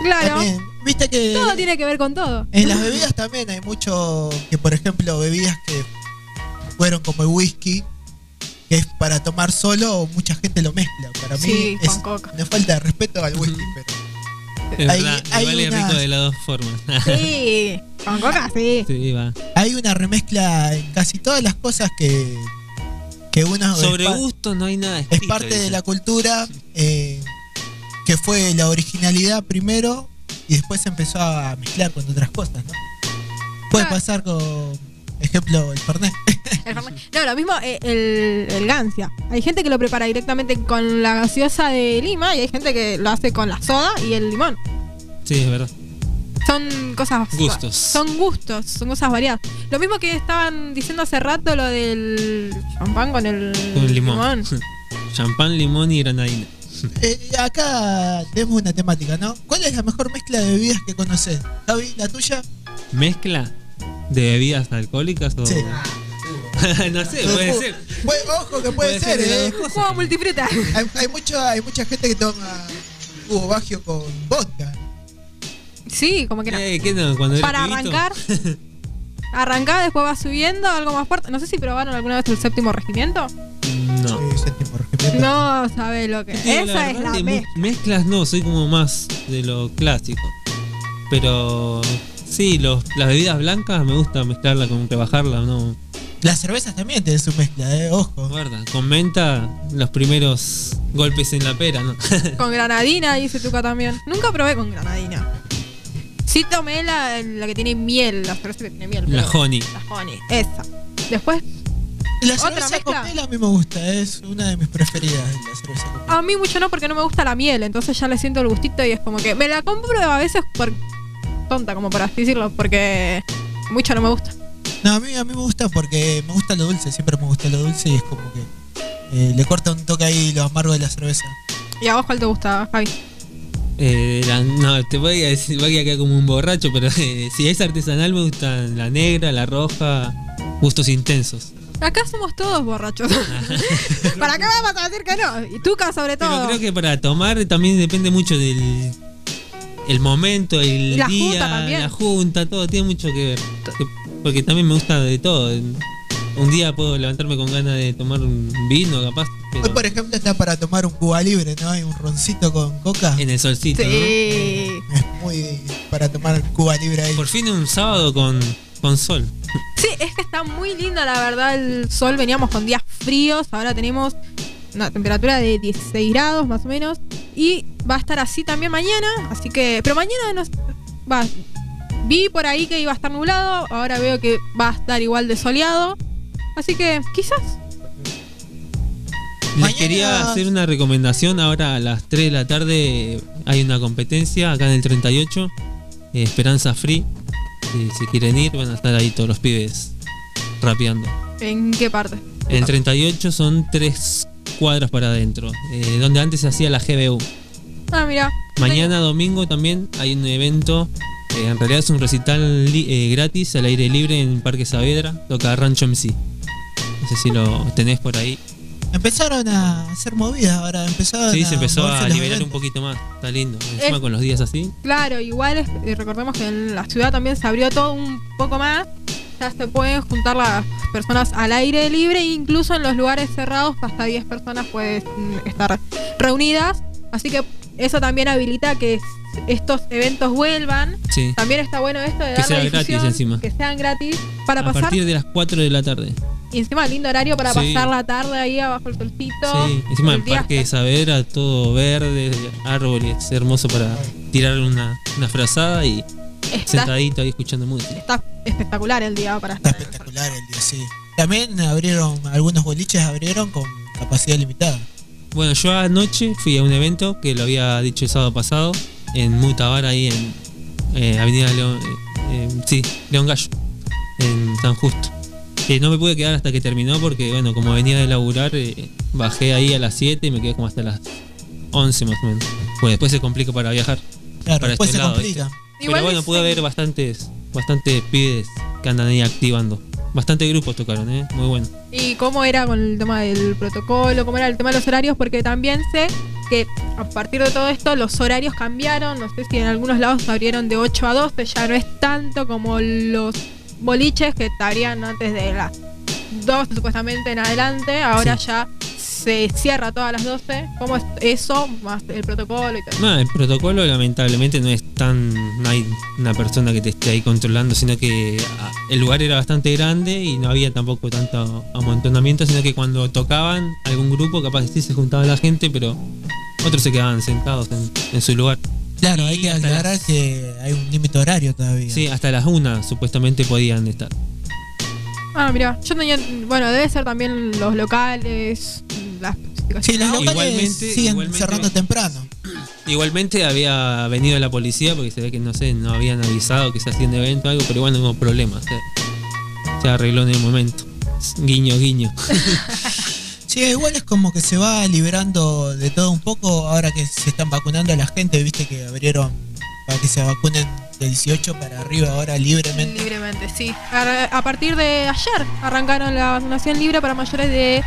Claro. También, Viste que Todo tiene que ver con todo. en las bebidas también hay mucho que, por ejemplo, bebidas que fueron como el whisky, que es para tomar solo, mucha gente lo mezcla. Para mí Sí, es con coca. una falta de respeto al whisky, pero Hay- hay igual es unas- rico de las dos formas. Sí, [laughs] con coca sí. Sí, va. hay una remezcla en casi todas las cosas que, que uno Sobre es, gusto no hay nada es escrito, parte de la cultura, eh, que fue la originalidad primero y después se empezó a mezclar con otras cosas, ¿no? Puede pasar con, ejemplo. [laughs] El Fernet. No, lo mismo eh, el, el gancia. Hay gente que lo prepara directamente con la gaseosa de Lima y hay gente que lo hace con la soda y el limón. Sí, es verdad. Son cosas. Gustos. Son gustos, son cosas variadas. Lo mismo que estaban diciendo hace rato lo del champán con el, Con el limón. [laughs] Champán, limón y granadina. Eh, acá tenemos una temática, ¿no? ¿Cuál es la mejor mezcla de bebidas que conoces? Javi, la tuya. ¿Mezcla de bebidas alcohólicas o.? Sí. [laughs] no sé, puede ser. Ojo que puede, Puede ser, ser ¿eh? Juego multifruta. Hay, hay, mucho, hay mucha gente que toma jugo bagio con vodka. Sí, como que no. Eh, ¿qué no? Cuando era Para pibito. arrancar. [laughs] Arrancar, después va subiendo, algo más fuerte. No sé si probaron alguna vez el séptimo regimiento. No. No sabes lo que es. Sí, la Esa es la de mezcla. Mezclas no, soy como más de lo clásico. Pero sí, los, las bebidas blancas me gusta mezclarla con rebajarla, ¿no? Las cervezas también tienen su mezcla, ¿eh? Ojo. Guarda, con menta los primeros golpes en la pera, ¿no? [laughs] Con granadina, dice Tuca también. Nunca probé con granadina. Sí tomé la, la que tiene miel, la cerveza que tiene miel. La pero- honey. La honey, esa. Después, La otra cerveza mezcla. con miel a mí me gusta, es una de mis preferidas, la cerveza. A mí mucho no, porque no me gusta la miel, entonces ya le siento el gustito y es como que me la compro a veces por tonta, como por así decirlo, porque mucho no me gusta. No, a mí, a mí me gusta porque me gusta lo dulce, siempre me gusta lo dulce y es como que eh, le corta un toque ahí lo amargo de la cerveza. ¿Y a vos cuál te gusta, Javi? Eh, la- no, te voy a decir, voy a quedar como un borracho, pero eh, si es artesanal me gustan la negra, la roja, gustos intensos. Acá somos todos borrachos. [laughs] ¿Para qué vamos a decir que no? Y Tuca sobre Pero todo. creo que para tomar también depende mucho del el momento, el Y la día, junta también. la junta, todo tiene mucho que ver. Que- Porque también me gusta de todo. Un día puedo levantarme con ganas de tomar un vino, capaz. Hoy, por ejemplo, está para tomar un Cuba libre, ¿no? Hay un roncito con coca. en el solcito, Sí. Es muy para tomar Cuba libre ahí. Por fin un sábado con, con sol. Sí, es que está muy lindo, la verdad, el sol. Veníamos con días fríos, ahora tenemos una temperatura de 16 grados más o menos. Y va a estar así también mañana, así que... Pero mañana nos... Va, vi por ahí que iba a estar nublado, ahora veo que va a estar igual de soleado. Así que quizás... Les quería hacer una recomendación. Ahora a las 3 de la tarde hay una competencia acá en el 38. eh, Esperanza Free. Si, si quieren ir, van a estar ahí todos los pibes rapeando. ¿En qué parte? En el 38 son tres cuadras para adentro, eh, donde antes se hacía la GBU. Ah, mira. Mañana domingo también hay un evento, eh, en realidad es un recital gratis al aire libre en Parque Saavedra, toca Rancho MC. No sé si lo tenés por ahí. Empezaron a hacer movidas ahora, empezaron Sí, se empezó a liberar un poquito más, está lindo. Encima Es- con los días así. Claro, igual es- eh, recordemos que en la ciudad también se abrió todo un poco más. Ya se pueden juntar las personas al aire libre, e incluso en los lugares cerrados hasta 10 personas pueden estar reunidas. Así que eso también habilita que estos eventos vuelvan. Sí. También está bueno esto de Que dar sea la gratis encima. que sean gratis para a pasar partir de las 4 de la tarde. Y encima lindo horario para Sí. pasar la tarde ahí abajo el solcito. Sí, encima El Parque de Saavedra, todo verde, árboles, hermoso para tirar una, una frazada y Está- sentadito ahí escuchando música. Está espectacular el día para Está espectacular el día, sí. También abrieron, algunos boliches abrieron con capacidad limitada. Bueno, yo anoche fui a un evento que lo había dicho el sábado pasado en Mutabar, ahí en eh, Avenida León, eh, eh, sí, León Gallo, en San Justo. No me pude quedar hasta que terminó porque, bueno, como venía de laburar, eh, bajé ahí a las 7 y me quedé como hasta las 11 más o menos. Pues después se complica para viajar. Claro, para después este se lado, complica. ¿viste? Igual Pero bueno, pude ver bastantes, bastantes pibes que andan ahí activando. Bastante grupos tocaron, ¿eh? Muy bueno. ¿Y cómo era con el tema del protocolo? ¿Cómo era el tema de los horarios? Porque también sé que a partir de todo esto los horarios cambiaron. No sé si en algunos lados abrieron de 8 a 12. Ya no es tanto como los boliches que te abrían antes de las 12 supuestamente en adelante. Ahora ya se cierra todas las 12. ¿Cómo es eso? Más el protocolo y todo. No, el protocolo lamentablemente no es tan. No hay una persona que te esté ahí controlando, sino que ah, el lugar era bastante grande y no había tampoco tanto amontonamiento, sino que cuando tocaban algún grupo, capaz sí se juntaba la gente, pero otros se quedaban sentados en, en su lugar. Claro, hay que aclarar que hay un límite horario todavía. Sí, hasta las una supuestamente podían estar. Ah, mira, yo tenía. Bueno, debe ser también los locales, las Sí, los locales Igualmente- siguen igualmente- cerrando temprano. Igualmente había venido la policía porque se ve que no sé, no habían avisado que se hacía un evento o algo, pero bueno, no hubo problemas. Se, se arregló en el momento. Guiño, guiño. [laughs] Sí, igual es como que se va liberando de todo un poco ahora que se están vacunando a la gente, viste que abrieron para que se vacunen de 18 para arriba ahora libremente. Libremente, sí. A, partir de ayer arrancaron la vacunación libre para mayores de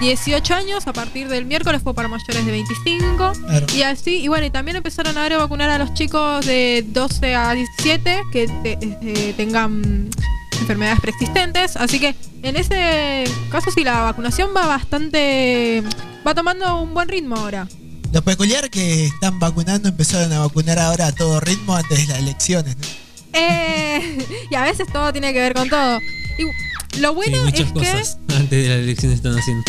18 años. A partir del miércoles fue para mayores de 25. Claro. Y así, y bueno, y también empezaron a vacunar a los chicos de 12 a 17 que te- eh, tengan enfermedades preexistentes. Así que en ese caso sí, la vacunación va bastante. va tomando un buen ritmo ahora. Lo peculiar que están vacunando, empezaron a vacunar ahora a todo ritmo antes de las elecciones. ¿no? Eh, [laughs] y a veces todo tiene que ver con todo. Y lo bueno Sí, muchas es que. cosas antes de la elección están haciendo.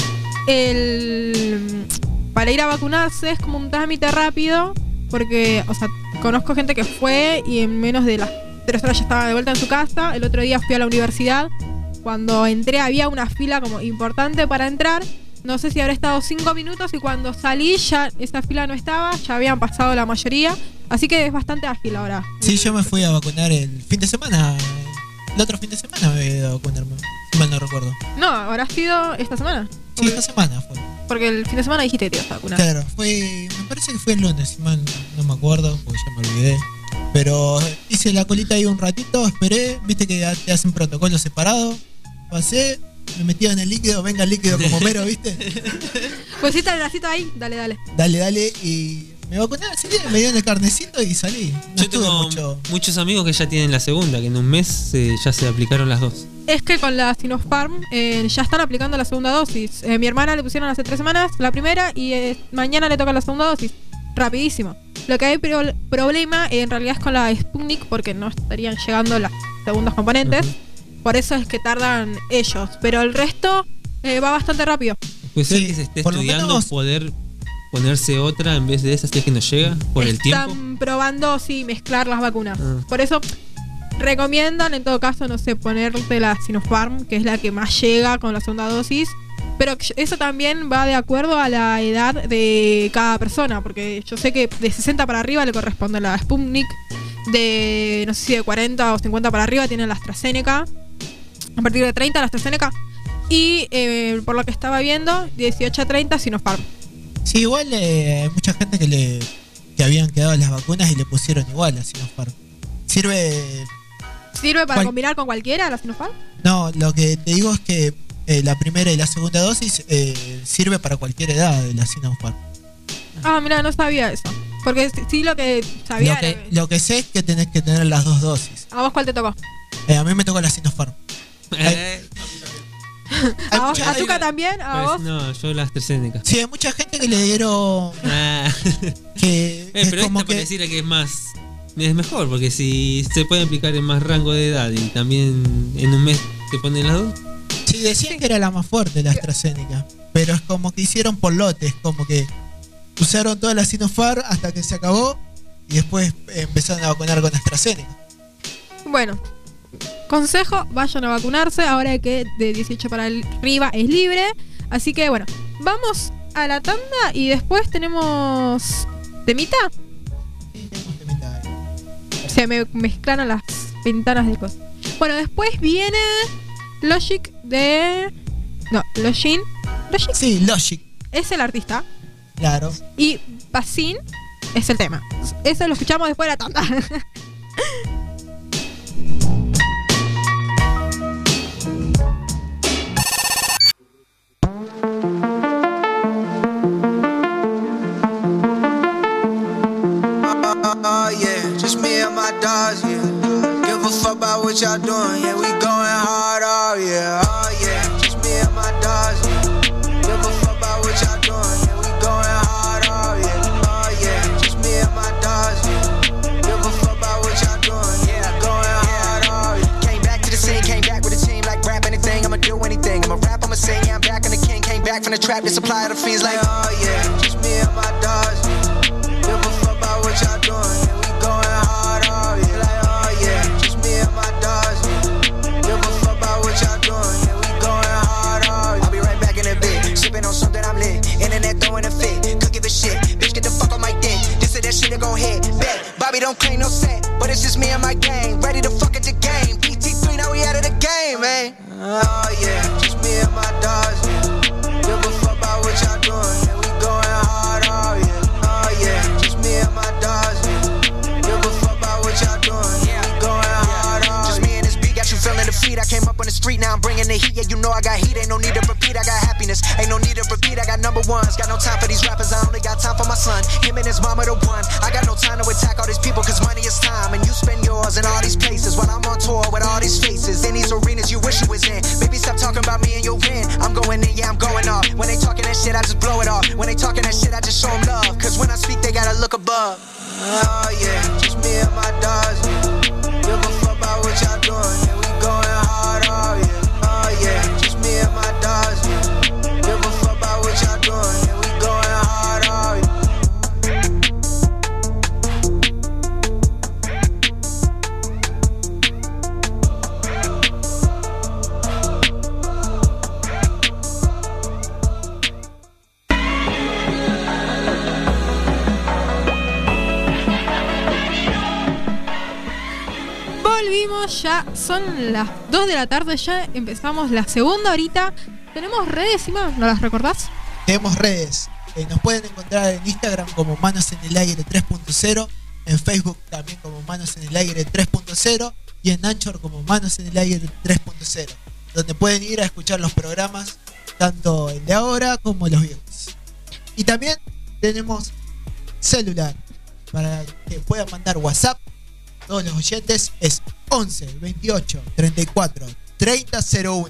el para ir a vacunarse es como un trámite rápido porque o sea conozco gente que fue y en menos de las ya estaba de vuelta en su casa el otro día fui a la universidad cuando entré había una fila como importante para entrar no sé si habré estado cinco minutos y cuando salí ya esa fila no estaba ya habían pasado la mayoría así que es bastante ágil ahora Sí, yo me fui a vacunar el fin de semana. El otro fin de semana me había ido a vacunarme. Si mal no recuerdo. no habrá sido esta semana Sí, esta semana fue. porque el fin de semana dijiste que te ibas a vacunar Claro, fue. Me parece que fue el lunes, si mal no me acuerdo, porque ya me olvidé. Pero hice la colita ahí un ratito, esperé, viste que ya te hacen protocolo separado. Pasé, me metí en el líquido, venga el líquido como mero, viste. [laughs] pues sí, el bracito ahí dale dale Dale, dale, y me vacuné, salí, me dieron el carnecito y salí. No Yo tengo mucho. muchos amigos que ya tienen la segunda, que en un mes eh, ya se aplicaron las dos. Es que con la Sinopharm eh, ya están aplicando la segunda dosis. Eh, mi hermana le pusieron hace tres semanas la primera y eh, mañana le toca la segunda dosis. Rapidísimo. Lo que hay pro- problema eh, en realidad es con la Sputnik porque no estarían llegando las segundos componentes. Por eso es que tardan ellos. Pero el resto eh, va bastante rápido. Puede ser que se esté estudiando menos- poder ponerse otra en vez de esa, si es que no llega por el tiempo. Están probando, sí, mezclar las vacunas. Ah. Por eso recomiendan, en todo caso, no sé, ponerte la Sinopharm, que es la que más llega con la segunda dosis. Pero eso también va de acuerdo a la edad de cada persona, porque yo sé que de 60 para arriba le corresponde la Sputnik, de no sé si de 40 o 50 para arriba tienen la AstraZeneca, a partir de 30 la AstraZeneca, y eh, por lo que estaba viendo, de 18 a 30 Sinopharm. Sí, igual eh, hay mucha gente que le que habían quedado las vacunas y le pusieron igual a Sinopharm. Sirve. ¿Sirve para combinar con cualquiera la Sinopharm? No, lo que te digo es que eh, la primera y la segunda dosis eh, sirve para cualquier edad de la Sinopharm. Ah, mira, no sabía eso. Porque sí- lo que sabía Lo que, era- lo que sé es que tenés que tener las dos dosis. ¿A vos cuál te tocó? Eh, a mí me tocó la Sinopharm. [laughs] ¿A vos, a Tuca también? ¿A Pues vos? no, yo la AstraZeneca. Sí, hay mucha gente que le dieron. [laughs] Ah. que Eh, es pero como esta que. pareciera que es más. Es mejor, porque si se puede aplicar en más rango de edad y también en un mes te ponen las dos. Sí, decían que era la más fuerte la AstraZeneca. Pero es como que hicieron por lotes, como que usaron toda la Sinopharm hasta que se acabó y después empezaron a vacunar con AstraZeneca. Bueno, consejo, vayan a vacunarse ahora que de 18 para arriba es libre. Así que bueno, vamos a la tanda y después tenemos temita. Se me mezclaron las ventanas de cosas. Bueno, después viene Logic de. No, Login. Logic. Sí, Logic. Es el artista. Claro. Y Basin es el tema. Eso lo escuchamos después de la tanda. Oh [laughs] yeah, just me and my dogs, yeah. Give a fuck about what y'all doing, yeah. We hard, oh yeah, oh yeah. Just me and my dogs, yeah. Give a fuck about what y'all doing, yeah. We going hard, oh yeah, oh yeah. Just me and my dogs, yeah. Give a fuck about what y'all doing, yeah. Going hard, oh yeah. Came back to the scene, came back with a team like rap anything. I'ma do anything. I'ma rap, I'ma sing. Yeah, I'm back in the king. Came back from the trap to supply the fiends like. Oh yeah, Oh yeah, just me and my dogs, yeah. Give a fuck about what y'all doing, yeah. We going hard, oh yeah. Oh yeah, just me and my dogs, yeah. Give a fuck about what y'all doing, yeah. We going hard, oh Just me and this beat got you feeling the feet. I came up on the street, now I'm bringing the heat. Yeah, you know I got heat. Ain't no need to repeat. I got happiness. Ain't no need number ones. Got no time for these rappers. I only got time for my son. Him and his mama the one. I got no time to attack all these people cause money is time. And you spend yours in all these places while I'm on tour with all these faces. In these arenas you wish you was in. Baby, stop talking about me and your win. I'm going in, yeah, I'm going off. When they talking that shit, I just blow it off. When they talking that shit, I just show them love. Cause when I speak, they gotta look above. Oh yeah, just me and my dogs, ya son las 2 de la tarde, ya empezamos la segunda horita. Tenemos redes, Ima, ¿no las recordás? Tenemos redes. Eh, nos pueden encontrar en Instagram como Manos en el Aire 3.0, en Facebook también como Manos en el Aire 3.0 y en Anchor como Manos en el Aire 3.0, donde pueden ir a escuchar los programas, tanto el de ahora como los viejos. Y también tenemos celular para que puedan mandar WhatsApp. Todos los oyentes es 11 28 34 30 01.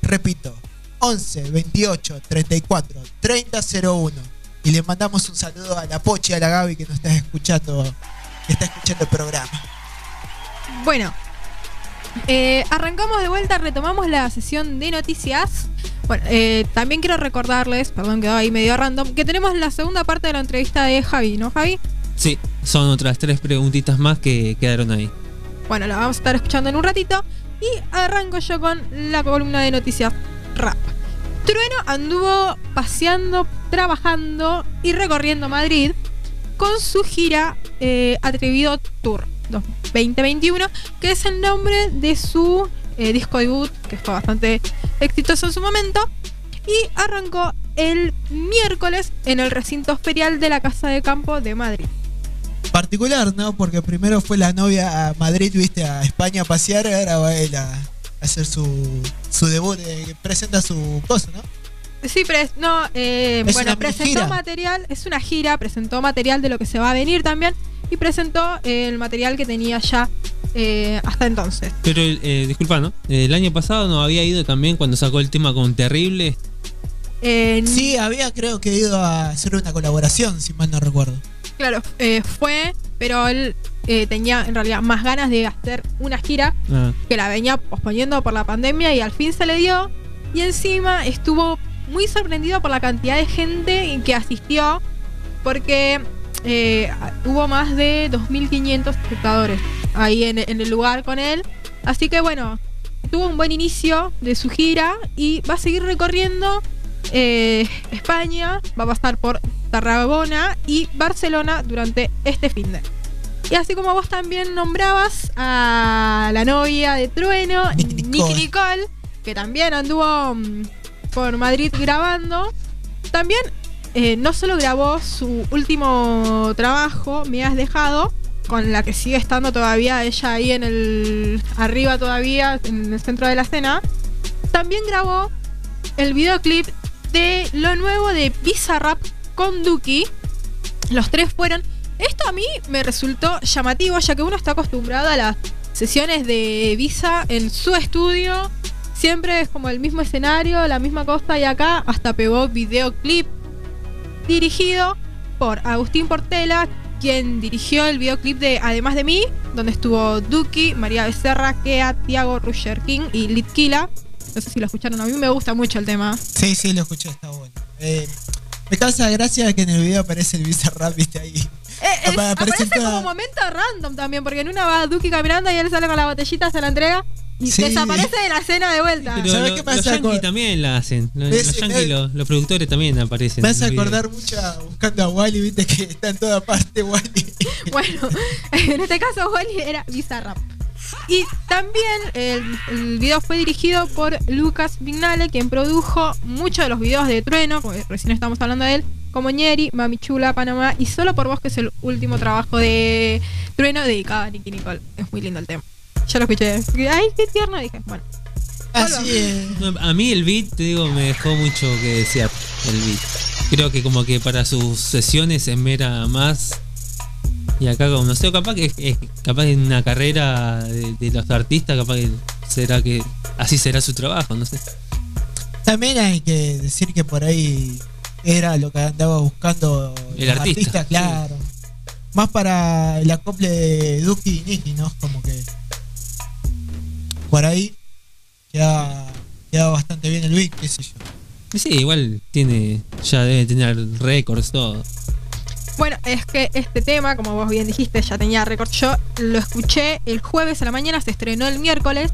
Repito, 11 28 34 30 01. Y le mandamos un saludo a la Pochi y a la Gaby que nos está escuchando, que está escuchando el programa. Bueno, eh, arrancamos de vuelta, retomamos la sesión de noticias. Bueno, eh, también quiero recordarles, perdón, quedó ahí medio random, que tenemos la segunda parte de la entrevista de Javi, ¿no, Javi? Sí, son otras tres preguntitas más que quedaron ahí. Bueno, la vamos a estar escuchando en un ratito. Y arranco yo con la columna de noticias rap. Trueno anduvo paseando, trabajando y recorriendo Madrid con su gira eh, Atrevido Tour 2021, que es el nombre de su eh, disco debut, que fue bastante exitoso en su momento. Y arrancó el miércoles en el recinto ferial de la Casa de Campo de Madrid. Particular, ¿no? Porque primero fue la novia a Madrid, viste, a España a pasear, y ahora va él a hacer su, su debut, eh, presenta su cosa, ¿no? Sí, pres no, eh, bueno, presentó gira. material, es una gira, presentó material de lo que se va a venir también y presentó eh, el material que tenía ya eh, hasta entonces. Pero, eh, disculpa, ¿no? El año pasado no había ido también cuando sacó el tema con Terrible. Eh, Sí, había creo que ido a hacer una colaboración, si mal no recuerdo. Claro, eh, fue, pero él eh, tenía en realidad más ganas de hacer una gira Ah. que la venía posponiendo por la pandemia y al fin se le dio. Y encima estuvo muy sorprendido por la cantidad de gente que asistió, porque eh, hubo más de 2.500 espectadores ahí en, en el lugar con él. Así que bueno, tuvo un buen inicio de su gira y va a seguir recorriendo eh, España, va a pasar por Tarragona y Barcelona durante este fin de. Y así como vos también nombrabas a la novia de Trueno, Nicky Nicole, que también anduvo mm, por Madrid grabando, también eh, no solo grabó su último trabajo, Me has dejado, con la que sigue estando todavía ella ahí en el. arriba todavía, en el centro de la escena. También grabó el videoclip de lo nuevo de Bizarrap con Duki. Los tres fueron. Esto a mí me resultó llamativo, ya que uno está acostumbrado a las sesiones de Visa en su estudio. Siempre es como el mismo escenario, la misma costa, y acá hasta pegó videoclip dirigido por Agustín Portela, quien dirigió el videoclip de Además de mí, donde estuvo Duki, María Becerra, Kea, Tiago, Rusher King y Litkila. No sé si lo escucharon, a mí me gusta mucho el tema. Sí, sí, lo escuché, está bueno. Eh, me causa gracia que en el video aparece el Bizarrap, viste ahí. Eh, Apa- aparece aparece toda- como momento random también, porque en una va Duki caminando y él sale con la botellita, se la entrega y Sí. desaparece de la escena de vuelta. Pero ¿Sabes lo- qué me los yankees también la hacen. Los, los yankees, los, los productores también aparecen. Me los videos. acordar mucho a buscando a Wally, viste que está en toda parte Wally. [laughs] Bueno, en este caso Wally era Bizarrap. Y también el, el video fue dirigido por Lucas Vignale, quien produjo muchos de los videos de Trueno, recién estamos hablando de él, como Ñeri, Mami Chula, Panamá y Solo por Vos, que es el último trabajo de Trueno dedicado a Nicky Nicole. Es muy lindo el tema. Yo lo escuché. Ay, qué tierno, dije. Bueno. Así es. A mí el beat, te digo, me dejó mucho que desear. El beat. Creo que como que para sus sesiones se esmera más. Y acá, como no sé, capaz que es, capaz en una carrera de, de los artistas, capaz que será que así será su trabajo, no sé. También hay que decir que por ahí era lo que andaba buscando El los artista, artistas, claro. Más para el acople de Duki y Nicky, ¿no? Como que por ahí queda, queda bastante bien el beat, qué sé yo. Sí, igual tiene, ya debe tener récords, todo. Bueno, es que este tema, como vos bien dijiste, ya tenía récord. Yo lo escuché el jueves a la mañana, se estrenó el miércoles.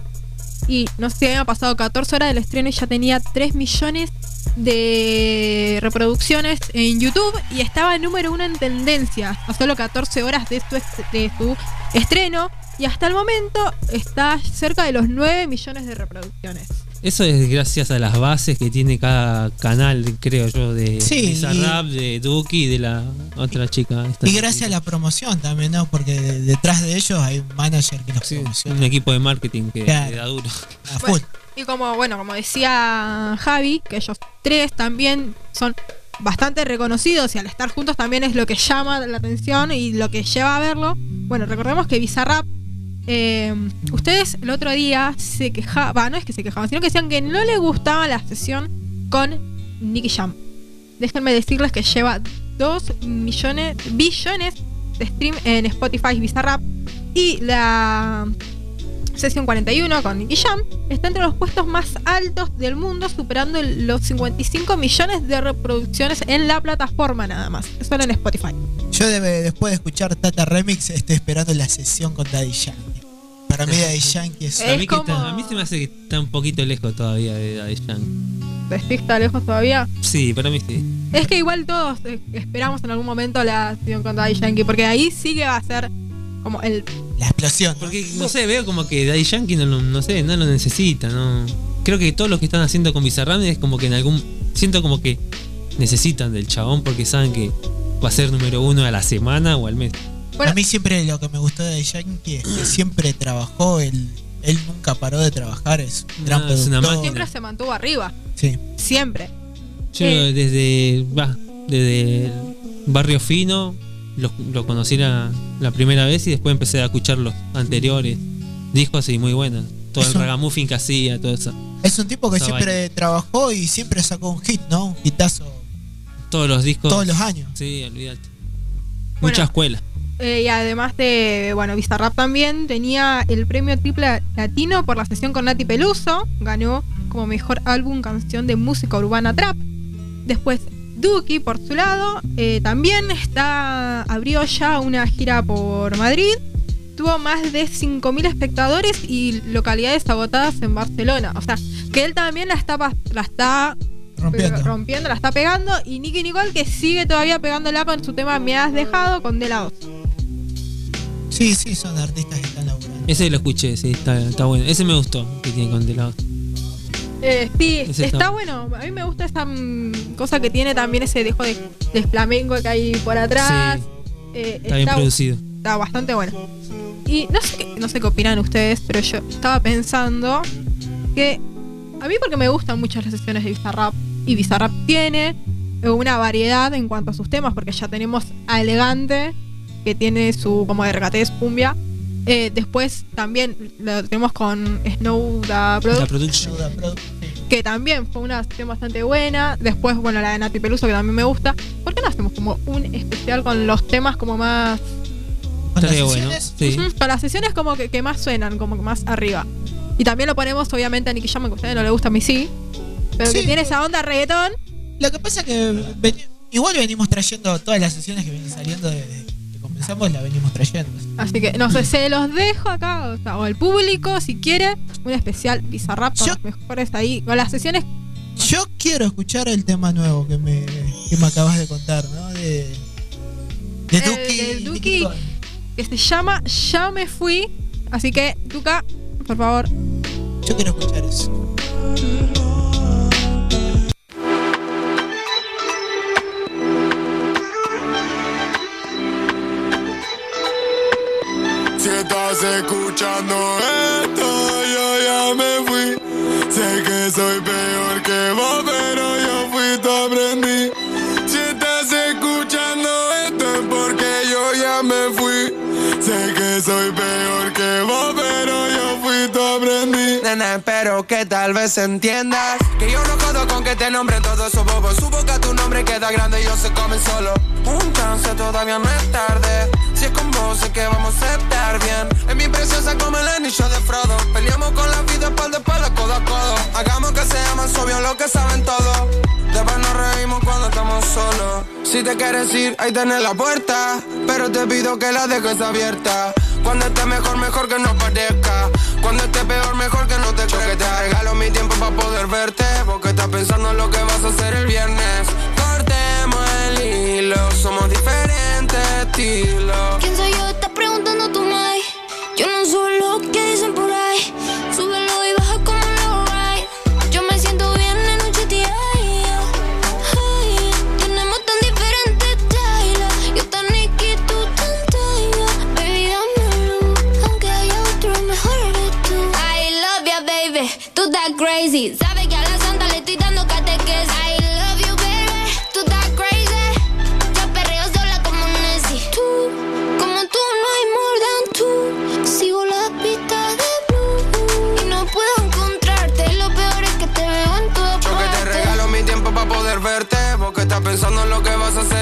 Y no sé, habían pasado 14 horas del estreno y ya tenía 3 millones de reproducciones en YouTube. Y estaba número uno en tendencia a solo 14 horas de su, de su estreno. Y hasta el momento está cerca de los 9 millones de reproducciones. Eso es gracias a las bases que tiene cada canal, creo yo, de Sí, Bizarrap, de Duki y de la otra chica. esta Y gracias a la promoción también, ¿no? Porque de- detrás de ellos hay un manager que los promociona. un equipo de marketing que Claro. le da duro. A full. Y como, bueno, como decía Javi, que ellos tres también son bastante reconocidos y al estar juntos también es lo que llama la atención y lo que lleva a verlo. Bueno, recordemos que Bizarrap, eh, ustedes el otro día se quejaban, no es que se quejaban, sino que decían que no le gustaba la sesión con Nicky Jam. Déjenme decirles que lleva 2 millones, billones de stream en Spotify Bizarrap y la Sesión 41 con Nicky Jam está entre los puestos más altos del mundo, superando los 55 millones de reproducciones en la plataforma nada más, solo en Spotify. Yo después de escuchar Tata Remix estoy esperando la sesión con Daddy Yankee. Para mí Daddy Yankee es... a, mí que está- a mí se me hace que está un poquito lejos todavía de Daddy Yankee. ¿Steve está lejos todavía? Sí, para mí sí. Es que igual todos eh, esperamos en algún momento la sesión con Daddy Yankee, porque ahí sí que va a ser como el... La explosión. Porque, no sé, veo como que Daddy Yankee no, lo- no sé, no lo necesita, no. Creo que todos los que están haciendo con Bizarrap es como que en algún. Siento como que necesitan del chabón porque saben que va a ser número uno a la semana o al mes. A mí siempre lo que me gustó de Yankee es que siempre trabajó, él, él nunca paró de trabajar, es un gran es una. Siempre se mantuvo arriba. Sí. Siempre. Yo Eh. desde. Va, desde el barrio fino lo, lo conocí la, la primera vez y después empecé a escuchar los anteriores discos y muy buenas. Todo el ragamuffin que hacía, todo eso. Es un tipo que Esa siempre trabajó y siempre sacó un hit, ¿no? Un hitazo. Todos los discos. Todos los años. Sí, olvídate. Mucha escuela. Eh, y además de, bueno, Bizarrap también tenía el premio triple latino por la sesión con Nati Peluso. Ganó como mejor álbum canción de música urbana trap. Después Duki, por su lado, eh, también está abrió ya una gira por Madrid. Tuvo más de 5.000 espectadores y localidades agotadas en Barcelona. O sea, que él también la está, la está Rompiendo. la está pegando. Y Nicky Nicole que sigue todavía pegándola con su tema Me Has Dejado con De La 2. Sí, sí, son artistas que están laburando. Ese lo escuché, sí, está, está bueno. Ese me gustó, que tiene con The Lost. Eh, sí, está, está- bueno. A mí me gusta esa mm, cosa que tiene también ese dejo de, de flamenco que hay por atrás. Sí. Eh, Está bien producido. Está bastante bueno. Y no sé, qué, no sé qué opinan ustedes, pero yo estaba pensando que a mí porque me gustan mucho las sesiones de Bizarrap y Bizarrap tiene una variedad en cuanto a sus temas, porque ya tenemos a Elegante, que tiene su como de regates cumbia. Eh, después también lo tenemos con Snow da La Production que también fue una sesión bastante buena. Después, bueno, la de Nati Peluso, que también me gusta. ¿Por qué no hacemos como un especial con los temas como más... Estaría bueno. Sí. Con las sesiones como que, que más suenan, como que más arriba. Y también lo ponemos, obviamente, a Nicky Jam, que a ustedes no le gusta a mí sí. Pero que Sí. tiene esa onda reggaetón. Lo que pasa es que igual venimos trayendo todas las sesiones que vienen saliendo desde las venimos trayendo. Así que, no sé, se los dejo acá, o, sea, o el público, si quiere, un especial Bizarrap con los mejores ahí. Con las sesiones Yo quiero escuchar el tema nuevo que me, que me acabas de contar, ¿no? De, de Duki. Duki, que se llama Ya me fui. Así que, Duca, por favor. Yo quiero escuchar eso. Escuchando esto, yo ya me fui. Sé que soy peor que vos, Que tal vez entiendas Que yo no jodo con que te nombren todos esos bobos. Su boca tu nombre queda grande y ellos se comen solo. Un todavía no es tarde. Si es con vos sé que vamos a estar bien. En mi preciosa como el anillo de Frodo. Peleamos con la vida espalda a espalda, codo a codo. Hagamos que sea más obvio lo que saben todos. Después nos reímos cuando estamos solos. Si te quieres ir, ahí tenés la puerta. Pero te pido que la dejes abierta Cuando esté mejor, mejor que no parezca Cuando esté peor, mejor que no te Yo que te regalo mi tiempo para poder verte Porque estás pensando en lo que vas a hacer el viernes Cortemos el hilo, somos diferentes estilos ¿Quién soy yo? Estás preguntando tú, Mai. Yo no soy crazy. Sabes que a la santa le estoy dando catequesis. I love you, baby. Tú estás crazy. Yo perreo sola como Nessie. Tú, como tú, no hay more than tú. Sigo la pista de blue. Y no puedo encontrarte. Y lo peor es que te veo en todas Yo que te regalo mi tiempo para poder verte Porque estás pensando en lo que vas a hacer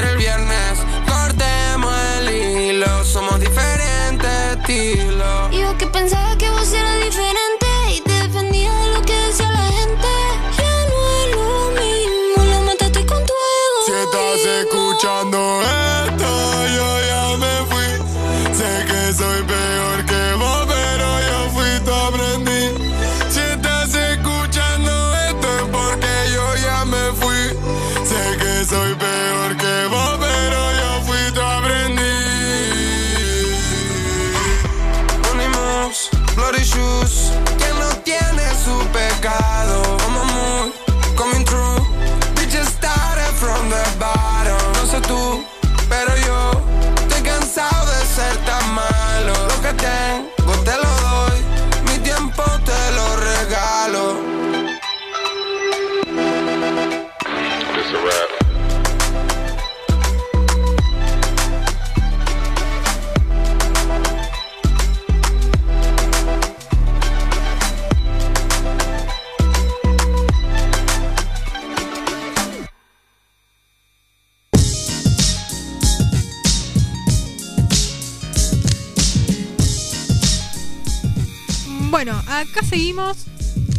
acá seguimos.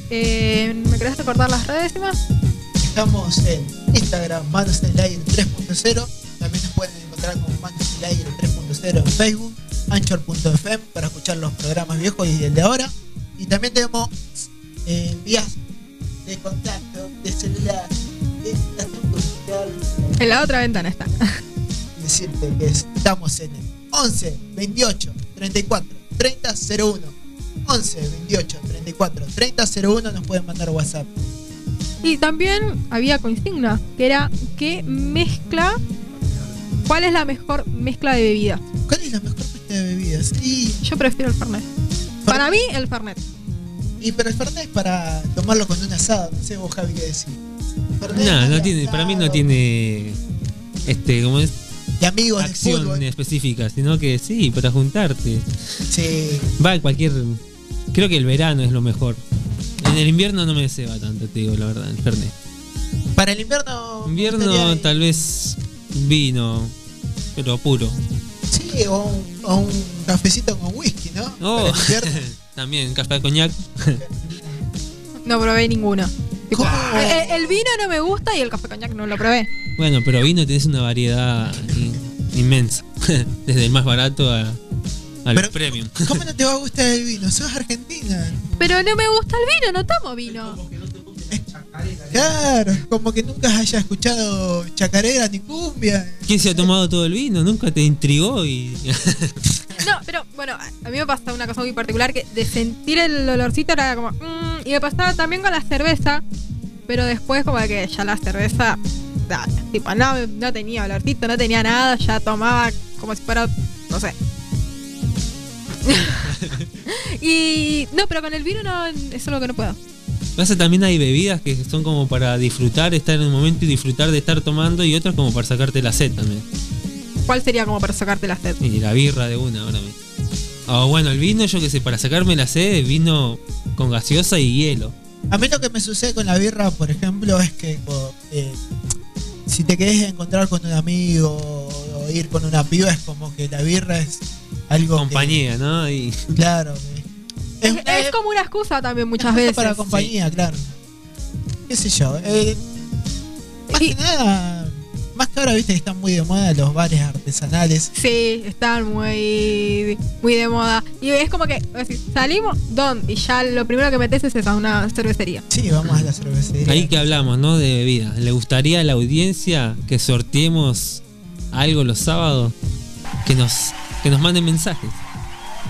Eh, ¿Me querés recordar las redes, Emma? Estamos en Instagram, el Aire 3.0. También nos pueden encontrar como el Aire 3.0 en Facebook, Anchor.fm para escuchar los programas viejos y el de ahora. Y también tenemos eh, vías de contacto, de celular, de. En la otra ventana está. [laughs] decirte que estamos en el 11 28 34 30 01. 11 28 34 30 01 nos pueden mandar WhatsApp. Y también había consigna, que era ¿qué mezcla? ¿Cuál es la mejor mezcla de bebidas? ¿Cuál es la mejor mezcla de bebidas? Y Yo prefiero el Fernet. Para mí, el Fernet. Y pero el Fernet es para tomarlo con un asado, no sé vos Javi qué decir. Fernet No, no tiene, para mí no tiene este, como es De amigos de acción fútbol. específica, sino que sí, para juntarte. Sí. Va a cualquier. Creo que el verano es lo mejor. En el invierno no me ceba tanto, te digo la verdad, el Fernet. Para el invierno. Invierno tal vez vino, pero puro. Sí, o un, o un cafecito con whisky, ¿no? Oh, [laughs] también café de coñac. No probé ninguno. El, el vino no me gusta y el café coñac no lo probé. Bueno, pero vino tenés una variedad in- inmensa. [laughs] Desde el más barato a, al Pero- premium. ¿Cómo no te va a gustar el vino? [laughs] Sos argentina. Pero no me gusta el vino, no tomo vino. Claro, como que nunca haya escuchado chacarera ni cumbia. ¿Quién se ha tomado todo el vino? ¿Nunca te intrigó? y [laughs] No, pero bueno, a a mí me pasa una cosa muy particular que de sentir el olorcito era como. mm, y me pasaba también con la cerveza, pero después como que ya la cerveza. Tipo, no, no tenía olorcito, no tenía nada, ya tomaba como si fuera. No sé. [laughs] y. No, pero con el vino no, eso es lo que no puedo. Pasa también hay bebidas que son como para disfrutar, estar en el momento y disfrutar de estar tomando y otras como para sacarte la sed también. ¿Cuál sería como para sacarte la sed? Y la birra de una ahora mismo. O bueno, el vino, yo que sé, para sacarme la sed, vino con gaseosa y hielo. A mí lo que me sucede con la birra, por ejemplo, es que eh, si te querés encontrar con un amigo o ir con una piba, es como que la birra es algo. que- Compañía, ¿no? Y claro. Es, es como una excusa también muchas veces. para compañía, claro. ¿Qué sé yo? eh, más que nada, más que ahora viste que están muy de moda los bares artesanales. Sí, están muy, muy de moda. Y es como que es decir, salimos, ¿dónde? Y ya lo primero que metes es esa, una cervecería. Sí, vamos a la cervecería. ahí que hablamos, ¿no? De bebidas. ¿Le gustaría a la audiencia que sorteemos algo los sábados? Que nos, que nos manden mensajes.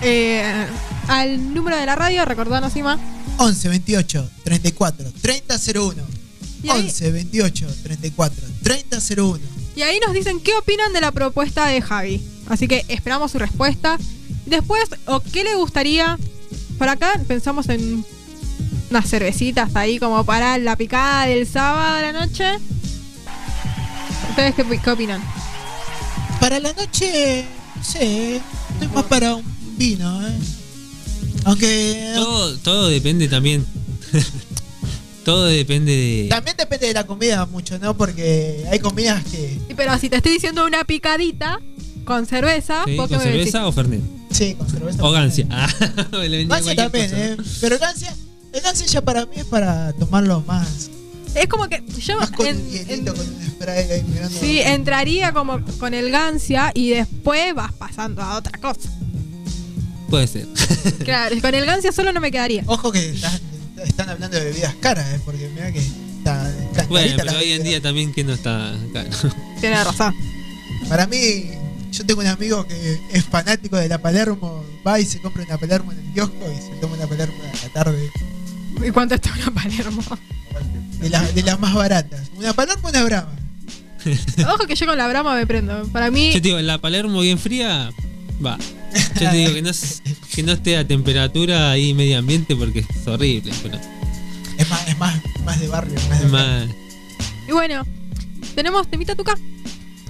Eh, al número de la radio, recordanos, Ima. 11 28 34 30 01. Y ahí- 11 28 34 30 01. Y ahí nos dicen qué opinan de la propuesta de Javi. Así que esperamos su respuesta. Después, ¿o qué le gustaría? Por acá pensamos en unas cervecitas ahí como para la picada del sábado de la noche. ¿Ustedes qué, qué opinan? Para la noche, no sé, estoy más para un vino, ¿eh? Aunque Todo, todo depende también. [laughs] todo depende de. también depende de la comida mucho, ¿no? Porque hay comidas que... Sí, Pero si te estoy diciendo una picadita con cerveza, ¿Sí? ¿vos qué ¿Con cerveza o Fernet? Sí, con cerveza. O gancia. [laughs] Ah, [laughs] Gancia también, cosa. ¿eh? Pero gancia, el gancia ya para mí es para tomarlo más. Es como que yo con en- hielito, con un spray ahí mirando. Sí, entraría como con el gancia y después vas pasando a otra cosa. Puede ser. [laughs] Claro, con el gancia solo no me quedaría. Ojo que están, están hablando de bebidas caras, ¿eh? Porque mira que está, están Bueno, pero hoy en día también que no está caro. [laughs] Tiene razón. Para mí, yo tengo un amigo que es fanático de la Palermo, va y se compra una Palermo en el kiosco y se toma una Palermo a la tarde. ¿Y cuánto está una Palermo? De, la- de las más baratas. Una Palermo, una Brava. Ojo que yo con la brama me prendo. Para mí, Yo te digo, la Palermo bien fría, va. Yo te digo que no, es- que no esté a temperatura ahí medio ambiente porque es horrible, pero Es más, es más, más de barrio. Más de es más. y bueno, tenemos temita tuca.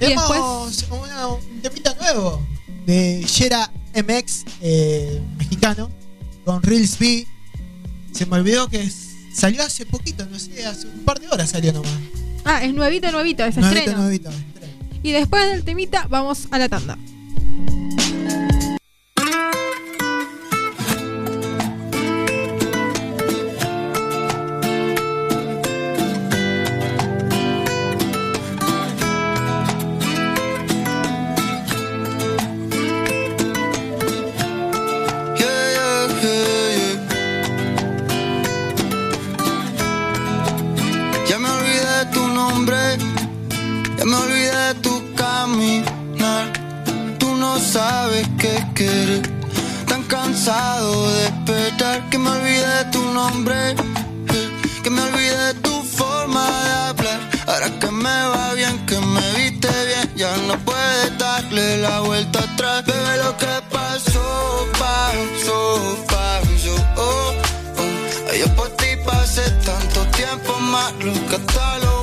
Y después, Tenemos una- un temita nuevo de Yera MX, eh, mexicano, con Reels B. Se me olvidó que es- salió hace poquito, no sé, hace un par de horas salió nomás. ah, es nuevito, nuevito, es Nuevito, estreno. nuevito. Y después del temita, vamos a la tanda. Sabes qué querer, tan cansado de esperar que me olvide de tu nombre, que me olvide de tu forma de hablar. Ahora que me va bien, que me viste bien, ya no puedes darle la vuelta atrás. Bebé, lo que pasó, pasó, pasó. Oh, oh. Por ti pasé tanto tiempo malo que hasta lo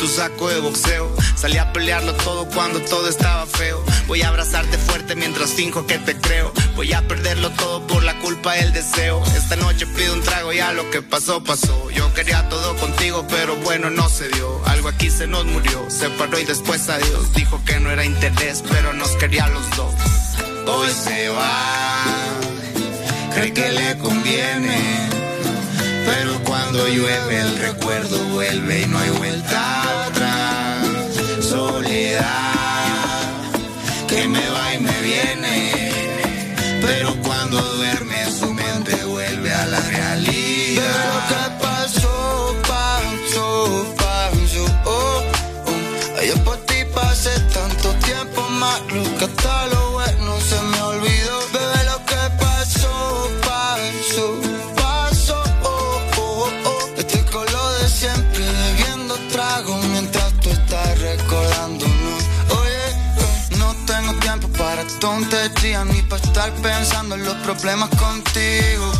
tu saco de boxeo. Salí a pelearlo todo cuando todo estaba feo. Voy a abrazarte fuerte mientras finjo que te creo. Voy a perderlo todo por la culpa del deseo. Esta noche pido un trago, ya lo que pasó, pasó. Yo quería todo contigo, pero bueno, no se dio. Algo aquí se nos murió. Se paró y después adiós. Dijo que no era interés, pero nos quería los dos. Hoy se va, cree que le conviene. Pero cuando llueve el recuerdo vuelve y no hay vuelta atrás. Soledad que me va y me viene. Pero cuando duerme su mente vuelve a la realidad. Lo que pasó. Oh, oh. Yo por ti pasé tanto tiempo malo que hasta lo para tonterías ni para estar pensando en los problemas contigo.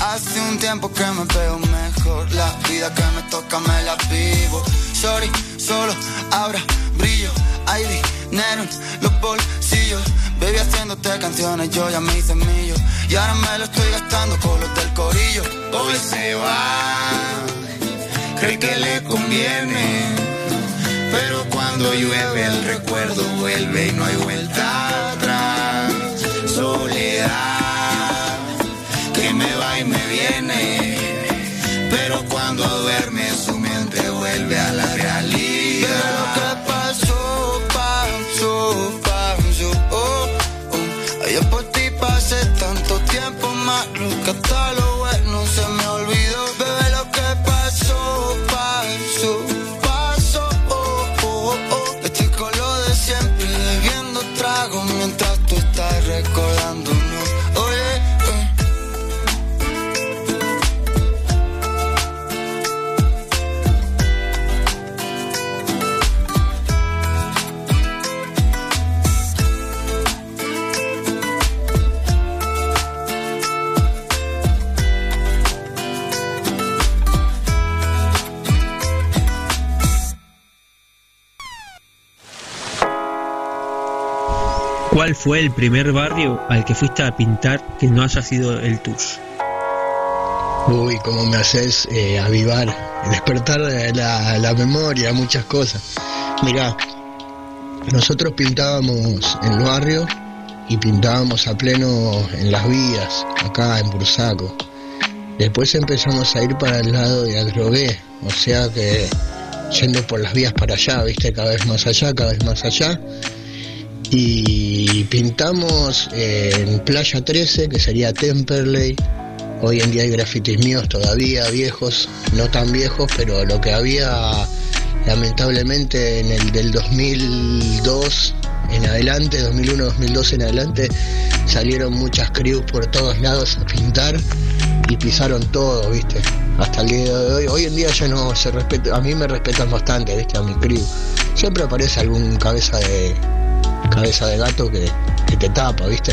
Hace un tiempo que me veo mejor, la vida que me toca me la vivo. Sorry, solo ahora brillo, hay dinero en los bolsillos. Baby haciéndote canciones, yo ya me hice millo. Y ahora me lo estoy gastando con los del corillo. Hoy se va, cree que le conviene. Pero cuando llueve el recuerdo vuelve y no hay vuelta. Soledad que me va y me viene. Pero cuando duerme fue el primer barrio al que fuiste a pintar que no haya sido el tuyo? Uy, cómo me haces eh, avivar, despertar la, la memoria, muchas cosas. Mirá, nosotros pintábamos en el barrio y pintábamos a pleno en las vías, acá en Bursaco. Después empezamos a ir para el lado de Adrogué, o sea que yendo por las vías para allá, viste, cada vez más allá, cada vez más allá. Y pintamos en Playa 13, que sería Temperley. Hoy en día hay grafitis míos todavía viejos, no tan viejos, pero lo que había lamentablemente en el del 2002 en adelante, 2001-2002 en adelante, salieron muchas crews por todos lados a pintar y pisaron todo, ¿viste? Hasta el día de hoy. Hoy en día ya no se respeta, a mí me respetan bastante, ¿viste? A mi crew. Siempre aparece algún cabeza de cabeza de gato que, que te tapa, ¿viste?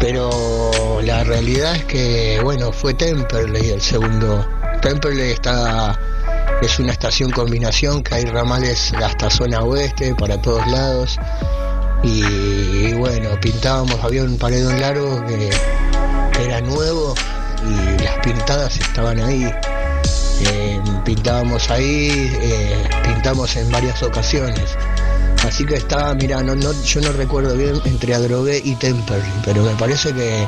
Pero la realidad es que, bueno, fue Temperley el segundo. Temperley está es una estación combinación que hay ramales hasta zona oeste para todos lados y, bueno pintábamos había un paredón largo que, que era nuevo y las pintadas estaban ahí Eh, pintábamos ahí eh, pintamos en varias ocasiones así que estaba mira no, no yo no recuerdo bien entre Adrogué y Temperley pero me parece que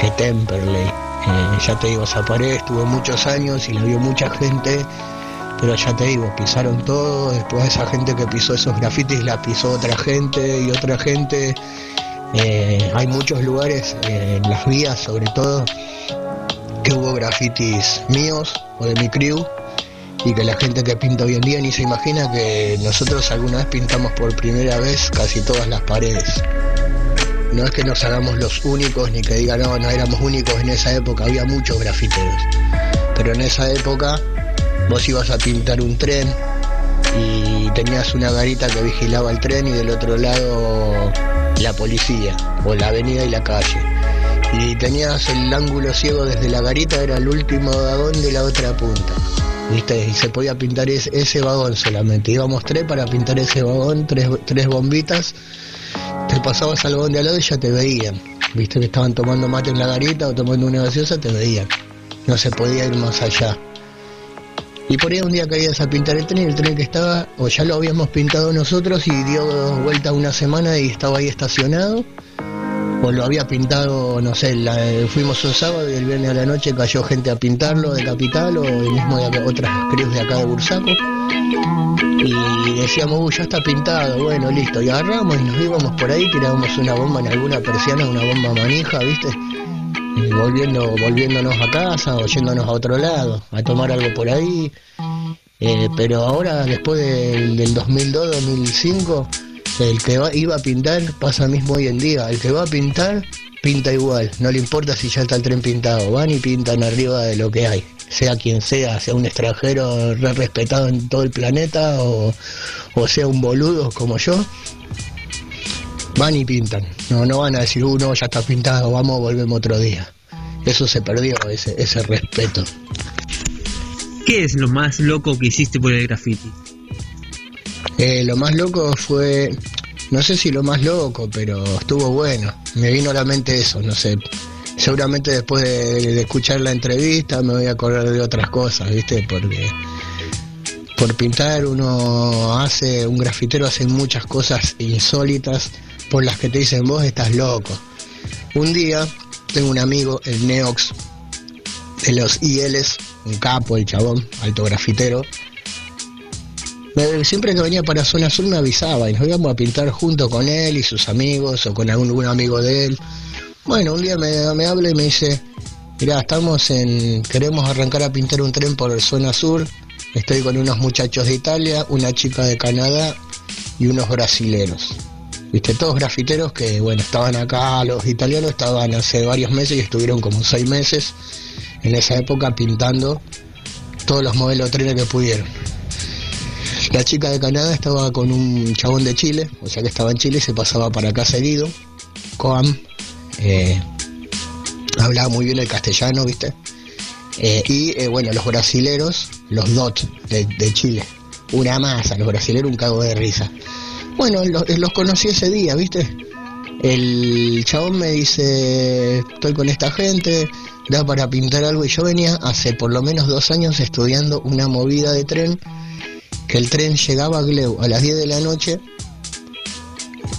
que Temperley Eh, ya te digo Zaparé estuvo muchos años y la vio mucha gente pero ya te digo, pisaron todo, después esa gente que pisó esos grafitis la pisó otra gente y otra gente. Eh, hay muchos lugares, eh, en las vías sobre todo, que hubo grafitis míos o de mi crew y que la gente que pinta hoy en día ni se imagina que nosotros alguna vez pintamos por primera vez casi todas las paredes. No es que nos hagamos los únicos ni que digan no, no éramos únicos en esa época, había muchos grafiteros. Pero en esa época vos ibas a pintar un tren y tenías una garita que vigilaba el tren y del otro lado la policía o la avenida y la calle. Y tenías el ángulo ciego desde la garita, era el último vagón de la otra punta. ¿Viste? Y se podía pintar es- ese vagón solamente. Íbamos tres para pintar ese vagón, tres, tres bombitas. Te pasabas al vagón de al lado y ya te veían. ¿Viste? Que estaban tomando mate en la garita o tomando una gaseosa, te veían. No se podía ir más allá. Y por ahí un día caías a pintar el tren, el tren que estaba, o ya lo habíamos pintado nosotros y dio vuelta una semana y estaba ahí estacionado, o lo había pintado, no sé, fuimos un sábado y el viernes a la noche cayó gente a pintarlo de Capital o el mismo de otras crews de acá de Bursaco. Y decíamos, uy, ya está pintado, bueno, listo. Y agarramos y nos íbamos por ahí, tirábamos una bomba en alguna persiana, una bomba manija, ¿viste? Y volviendo, volviéndonos a casa o yéndonos a otro lado, a tomar algo por ahí. Eh, pero ahora, después del, del 2002, 2005, el que va- iba a pintar pasa mismo hoy en día. El que va a pintar, pinta igual. No le importa si ya está el tren pintado. Van y pintan arriba de lo que hay. Sea quien sea, sea un extranjero re respetado en todo el planeta o, o sea un boludo como yo. Van y pintan. No, no van a decir, uh, no, ya está pintado, vamos, volvemos otro día. Eso se perdió, ese, ese respeto. ¿Qué es lo más loco que hiciste por el graffiti? Eh, lo más loco fue, no sé si lo más loco, pero estuvo bueno. Me vino a la mente eso, no sé. Seguramente después de, de escuchar la entrevista me voy a acordar de otras cosas, ¿viste? Porque por pintar uno hace, un grafitero hace muchas cosas insólitas por las que te dicen vos estás loco. Un día tengo un amigo, el Neox, de los ILs, un capo, el chabón, alto grafitero, siempre que venía para Zona Sur me avisaba y nos íbamos a pintar junto con él y sus amigos o con algún, algún amigo de él. Bueno, un día me, me habla y me dice, mirá, estamos en, queremos arrancar a pintar un tren por Zona Sur, estoy con unos muchachos de Italia, una chica de Canadá y unos brasileros. Viste, todos grafiteros que, bueno, estaban acá, los italianos estaban hace varios meses y estuvieron como seis meses en esa época pintando todos los modelos de trenes que pudieron. La chica de Canadá estaba con un chabón de Chile, o sea que estaba en Chile y se pasaba para acá seguido. Coam, eh, hablaba muy bien el castellano, ¿viste? Eh, y eh, bueno, los brasileros, los DOT de, Chile. Una masa, los brasileros un cago de risa. Bueno, lo- los conocí ese día, ¿viste? El chabón me dice, estoy con esta gente, da para pintar algo. Y yo venía hace por lo menos dos años estudiando una movida de tren, que el tren llegaba a Gleu a las 10 de la noche.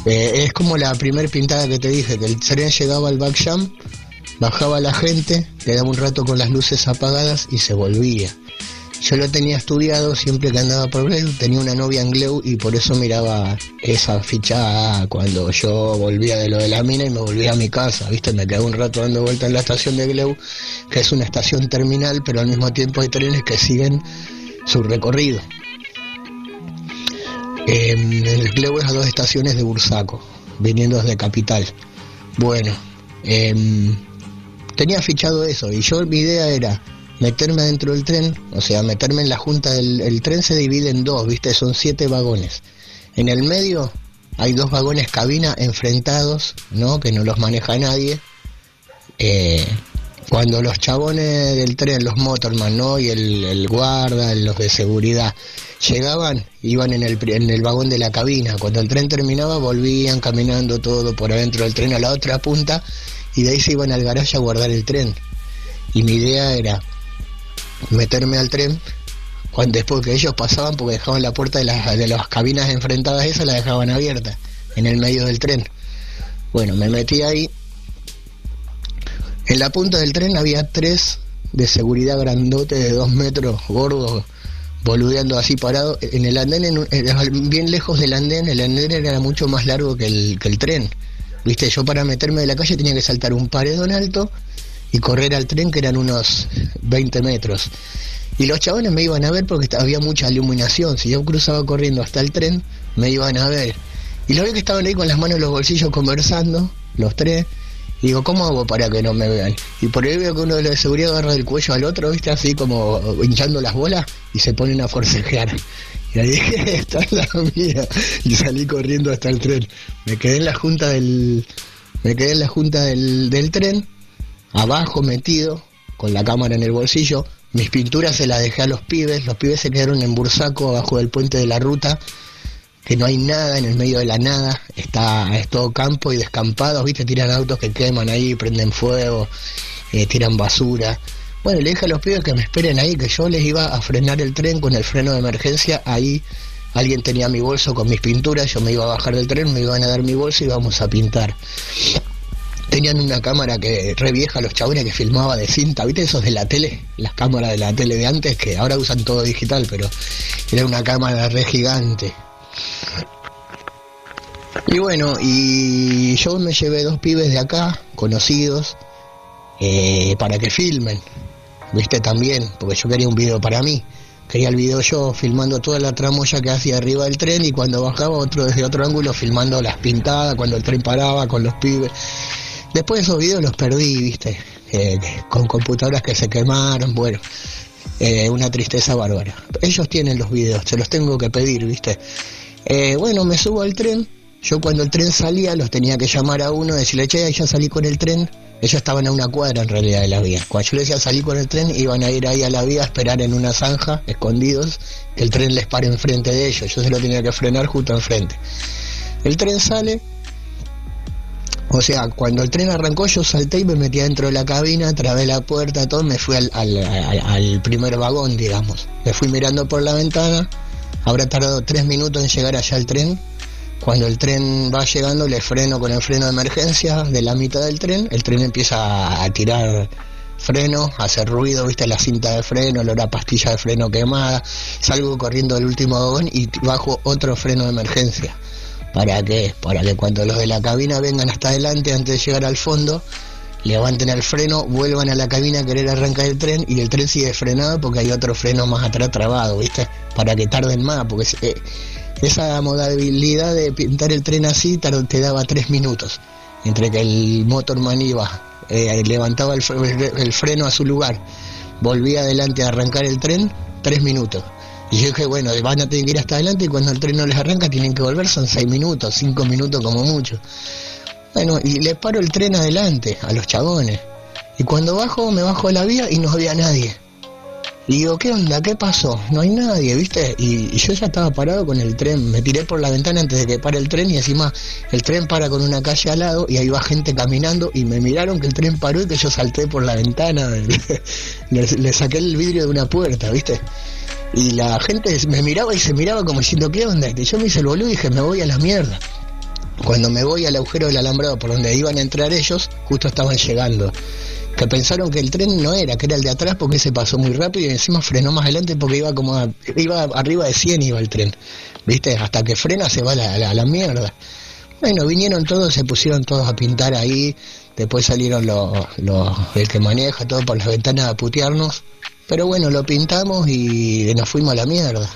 Eh, es como la primer pintada que te dije, que el tren llegaba al backjam, bajaba la gente, le daba un rato con las luces apagadas y se volvía. Yo lo tenía estudiado siempre que andaba por Gleu, tenía una novia en Gleu y por eso miraba esa ficha cuando yo volvía de lo de la mina y me volvía a mi casa, ¿viste? Me quedé un rato dando vuelta en la estación de Gleu, que es una estación terminal, pero al mismo tiempo hay trenes que siguen su recorrido. El Gleu es a dos estaciones de Bursaco, viniendo desde Capital. Bueno, em, tenía fichado eso y yo mi idea era meterme dentro del tren, o sea, meterme en la junta del el tren se divide en dos, ¿viste? Son siete vagones. En el medio hay dos vagones cabina enfrentados, ¿no? Que no los maneja nadie. Eh, cuando los chabones del tren, los motorman, ¿no? Y el guarda, los de seguridad, llegaban, iban en el, en el vagón de la cabina. Cuando el tren terminaba, volvían caminando todo por adentro del tren a la otra punta y de ahí se iban al garaje a guardar el tren. Y mi idea era meterme al tren cuando después que ellos pasaban porque dejaban la puerta de las, de las cabinas enfrentadas esas la dejaban abierta en el medio del tren bueno me metí ahí en la punta del tren había tres de seguridad grandote de dos metros gordos boludeando así parado en el andén era bien lejos del andén el andén era mucho más largo que el, que el tren Viste, yo para meterme de la calle tenía que saltar un paredón alto y correr al tren que eran unos 20 metros. Y los chabones me iban a ver porque había mucha iluminación. Si yo cruzaba corriendo hasta el tren, me iban a ver. Y lo vi que estaban ahí con las manos en los bolsillos conversando, los tres. Digo, ¿cómo hago para que no me vean? Y por ahí veo que uno de los de seguridad agarra del cuello al otro, ¿viste? Así como hinchando las bolas y se ponen a forcejear. Y ahí dije, esta es la mía. Y salí corriendo hasta el tren. Me quedé en la junta del. Me quedé en la junta del, del tren, abajo metido, con la cámara en el bolsillo. Mis pinturas se las dejé a los pibes. Los pibes se quedaron en Bursaco, abajo del puente de la ruta que no hay nada en el medio de la nada, está es todo campo y descampado, viste, tiran autos que queman ahí, prenden fuego, eh, tiran basura. Bueno, le dije a los pibes que me esperen ahí, que yo les iba a frenar el tren con el freno de emergencia, ahí alguien tenía mi bolso con mis pinturas, yo me iba a bajar del tren, me iban a dar mi bolso y íbamos a pintar. Tenían una cámara que re vieja, los chabones que filmaba de cinta, ¿viste esos de la tele? Las cámaras de la tele de antes, que ahora usan todo digital, pero era una cámara re gigante. Y bueno, y yo me llevé dos pibes de acá, conocidos, eh, para que filmen. Viste también, porque yo quería un video para mí. Quería el video yo filmando toda la tramoya que hacía arriba del tren y cuando bajaba otro desde otro ángulo filmando las pintadas, cuando el tren paraba con los pibes. Después esos videos los perdí, viste, eh, con computadoras que se quemaron, bueno, eh, una tristeza bárbara. Ellos tienen los videos, se los tengo que pedir, viste. Eh, bueno, me subo al tren. Yo cuando el tren salía los tenía que llamar a uno, decirle, che, ya salí con el tren. Ellos estaban a una cuadra en realidad de la vía. Cuando yo les decía salí con el tren, iban a ir ahí a la vía a esperar en una zanja, escondidos, que el tren les pare enfrente de ellos. Yo se lo tenía que frenar justo enfrente. El tren sale. O sea, cuando el tren arrancó yo salté y me metí dentro de la cabina, trabé la puerta, todo, me fui al, al, al, al primer vagón, digamos. Me fui mirando por la ventana, Habrá tardado tres minutos en llegar allá al tren. Cuando el tren va llegando, le freno con el freno de emergencia de la mitad del tren. El tren empieza a tirar freno, hacer ruido, viste la cinta de freno, olor a pastilla de freno quemada. Salgo corriendo del último vagón y bajo otro freno de emergencia. ¿Para qué? Para que cuando los de la cabina vengan hasta adelante antes de llegar al fondo, levanten el freno, vuelvan a la cabina a querer arrancar el tren y el tren sigue frenado porque hay otro freno más atrás trabado, ¿viste? Para que tarden más, porque eh, esa modalidad de pintar el tren así te daba tres minutos, entre que el motorman iba, eh, levantaba el, freno a su lugar, volvía adelante a arrancar el tren, tres minutos. Y yo dije, bueno, van a tener que ir hasta adelante y cuando el tren no les arranca tienen que volver, son seis minutos, cinco minutos como mucho. Bueno, y le paro el tren adelante a los chabones. Y cuando bajo, me bajo de la vía y no había nadie. Y digo, ¿qué onda? ¿Qué pasó? No hay nadie, ¿viste? Y, yo ya estaba parado con el tren. Me tiré por la ventana antes de que pare el tren y encima el tren para con una calle al lado y ahí va gente caminando y me miraron que el tren paró y que yo salté por la ventana. [laughs] le, le saqué el vidrio de una puerta, ¿viste? Y la gente me miraba y se miraba como diciendo, ¿qué onda? Y yo me hice el boludo y dije, me voy a la mierda. Cuando me voy al agujero del alambrado por donde iban a entrar ellos, justo estaban llegando. Que pensaron que el tren no era, que era el de atrás porque se pasó muy rápido y encima frenó más adelante porque iba como a, iba arriba de 100 iba el tren. ¿Viste? Hasta que frena se va la, la, mierda. Bueno, vinieron todos, se pusieron todos a pintar ahí. Después salieron los, los, el que maneja todo por las ventanas a putearnos. Pero bueno, lo pintamos y nos fuimos a la mierda.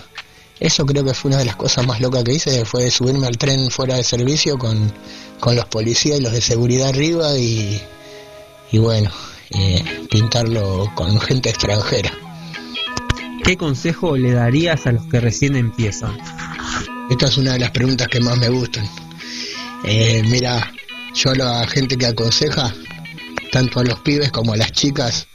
Eso creo que fue una de las cosas más locas que hice, fue subirme al tren fuera de servicio con, con los policías y los de seguridad arriba y, y bueno, eh, pintarlo con gente extranjera. ¿Qué consejo le darías a los que recién empiezan? Esta es una de las preguntas que más me gustan. Eh, mira, yo a la gente que aconseja, tanto a los pibes como a las chicas,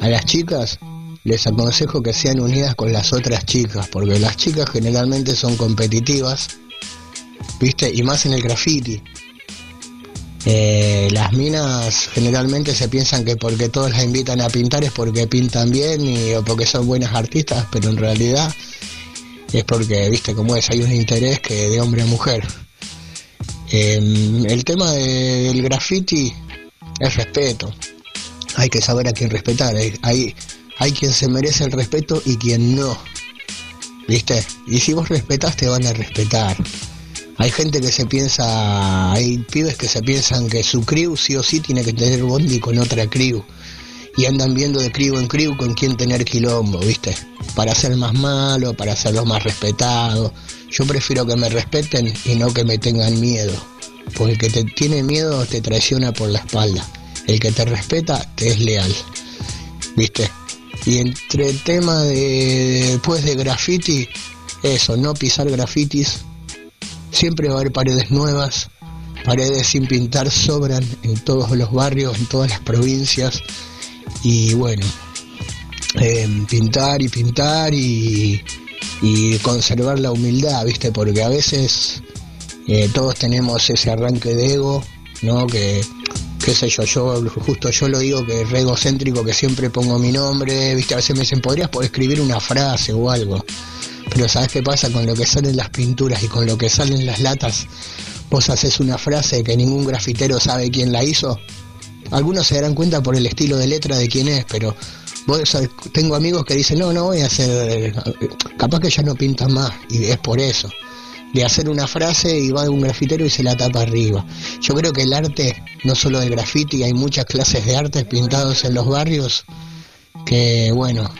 a las chicas les aconsejo que sean unidas con las otras chicas, porque las chicas generalmente son competitivas, ¿viste? Y más en el graffiti. Eh, las minas generalmente se piensan que porque todos las invitan a pintar es porque pintan bien y, o porque son buenas artistas, pero en realidad es porque, viste cómo es, hay un interés que de hombre a mujer. Eh, el tema de, del graffiti es respeto. Hay que saber a quién respetar. Hay, hay, hay quien se merece el respeto y quien no. ¿Viste? Y si vos respetás, te van a respetar. Hay gente que se piensa, hay pibes que se piensan que su crew sí o sí tiene que tener bondi con otra crew. Y andan viendo de crew en crew con quién tener quilombo, ¿viste? Para ser más malo, para ser los más respetados. Yo prefiero que me respeten y no que me tengan miedo. Porque el que te tiene miedo te traiciona por la espalda. El que te respeta te es leal. ¿Viste? Y entre el tema de después de graffiti, eso, no pisar grafitis. Siempre va a haber paredes nuevas, paredes sin pintar sobran en todos los barrios, en todas las provincias. Y bueno, eh, pintar y pintar y, y conservar la humildad, ¿viste? Porque a veces eh, todos tenemos ese arranque de ego, ¿no? Que, qué sé yo, yo justo yo lo digo que es re egocéntrico, que siempre pongo mi nombre, ¿viste? A veces me dicen, ¿podrías escribir una frase o algo? Pero ¿sabes qué pasa? Con lo que salen las pinturas y con lo que salen las latas, vos haces una frase que ningún grafitero sabe quién la hizo. Algunos se darán cuenta por el estilo de letra de quién es, pero tengo amigos que dicen, no, no voy a hacer, capaz que ya no pintan más, y es por eso. De hacer una frase y va un grafitero y se la tapa arriba. Yo creo que el arte, no solo del grafiti, hay muchas clases de arte pintados en los barrios que, bueno,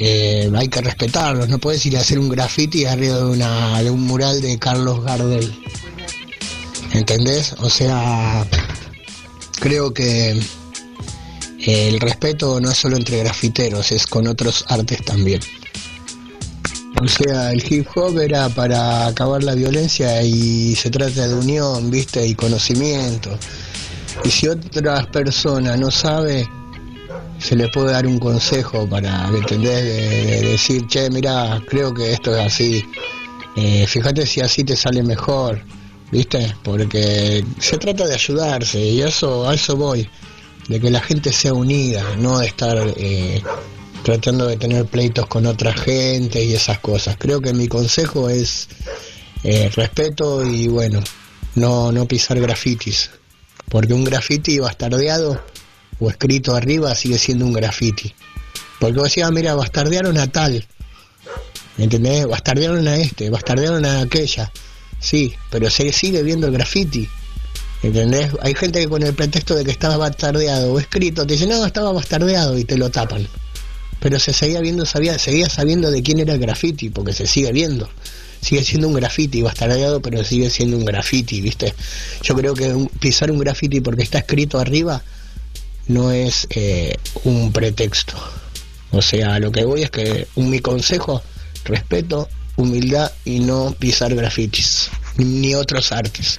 eh, hay que respetarlos. No puedes ir a hacer un graffiti arriba de, una, de un mural de Carlos Gardel. ¿Entendés? O sea, creo que eh, el respeto no es solo entre grafiteros, es con otros artes también. O sea, el hip hop era para acabar la violencia y se trata de unión, viste, y conocimiento. Y si otra persona no sabe, se le puede dar un consejo para, ¿entendés? De, de decir, che, mira, creo que esto es así. Eh, fíjate si así te sale mejor, ¿viste? Porque se trata de ayudarse y eso, a eso voy, de que la gente sea unida, no de estar eh, tratando de tener pleitos con otra gente y esas cosas. Creo que mi consejo es eh, respeto y bueno, no, no pisar grafitis, porque un grafiti bastardeado o escrito arriba sigue siendo un grafiti. Porque vos decías, mira, bastardearon a tal, ¿entendés? Bastardearon a este, bastardearon a aquella. Sí, pero se sigue viendo el graffiti. ¿Entendés? Hay gente que con el pretexto de que estaba bastardeado o escrito te dice, no, estaba bastardeado y te lo tapan. Pero se seguía viendo, sabía, seguía sabiendo de quién era el graffiti, porque se sigue viendo. Sigue siendo un graffiti bastardeado, pero sigue siendo un graffiti, ¿viste? Yo creo que pisar un graffiti porque está escrito arriba no es eh, un pretexto. O sea, lo que voy es que mi consejo, respeto, humildad y no pisar grafitis, ni otros artes.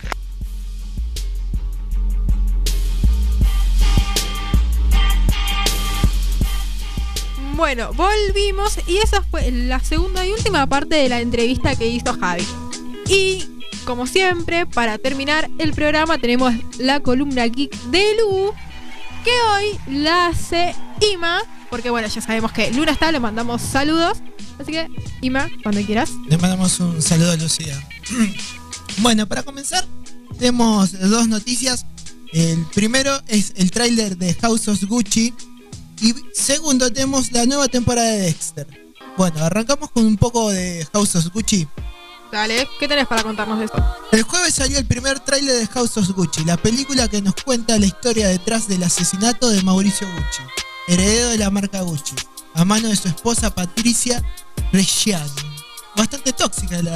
Bueno, volvimos y esa fue la segunda y última parte de la entrevista que hizo Javi. Y como siempre, para terminar el programa tenemos la columna geek de Lu, que hoy la hace Ima, porque bueno, ya sabemos que Luna está, le mandamos saludos. Así que, Ima, cuando quieras. Le mandamos un saludo a Lucía. [clears throat] bueno, para comenzar, tenemos dos noticias. El primero es el tráiler de House of Gucci. Y segundo, tenemos la nueva temporada de Dexter. Bueno, arrancamos con un poco de House of Gucci. Dale, ¿qué tenés para contarnos de esto? El jueves salió el primer tráiler de House of Gucci, la película que nos cuenta la historia detrás del asesinato de Mauricio Gucci, heredero de la marca Gucci, a mano de su esposa Patricia Reggiani. Bastante tóxica la,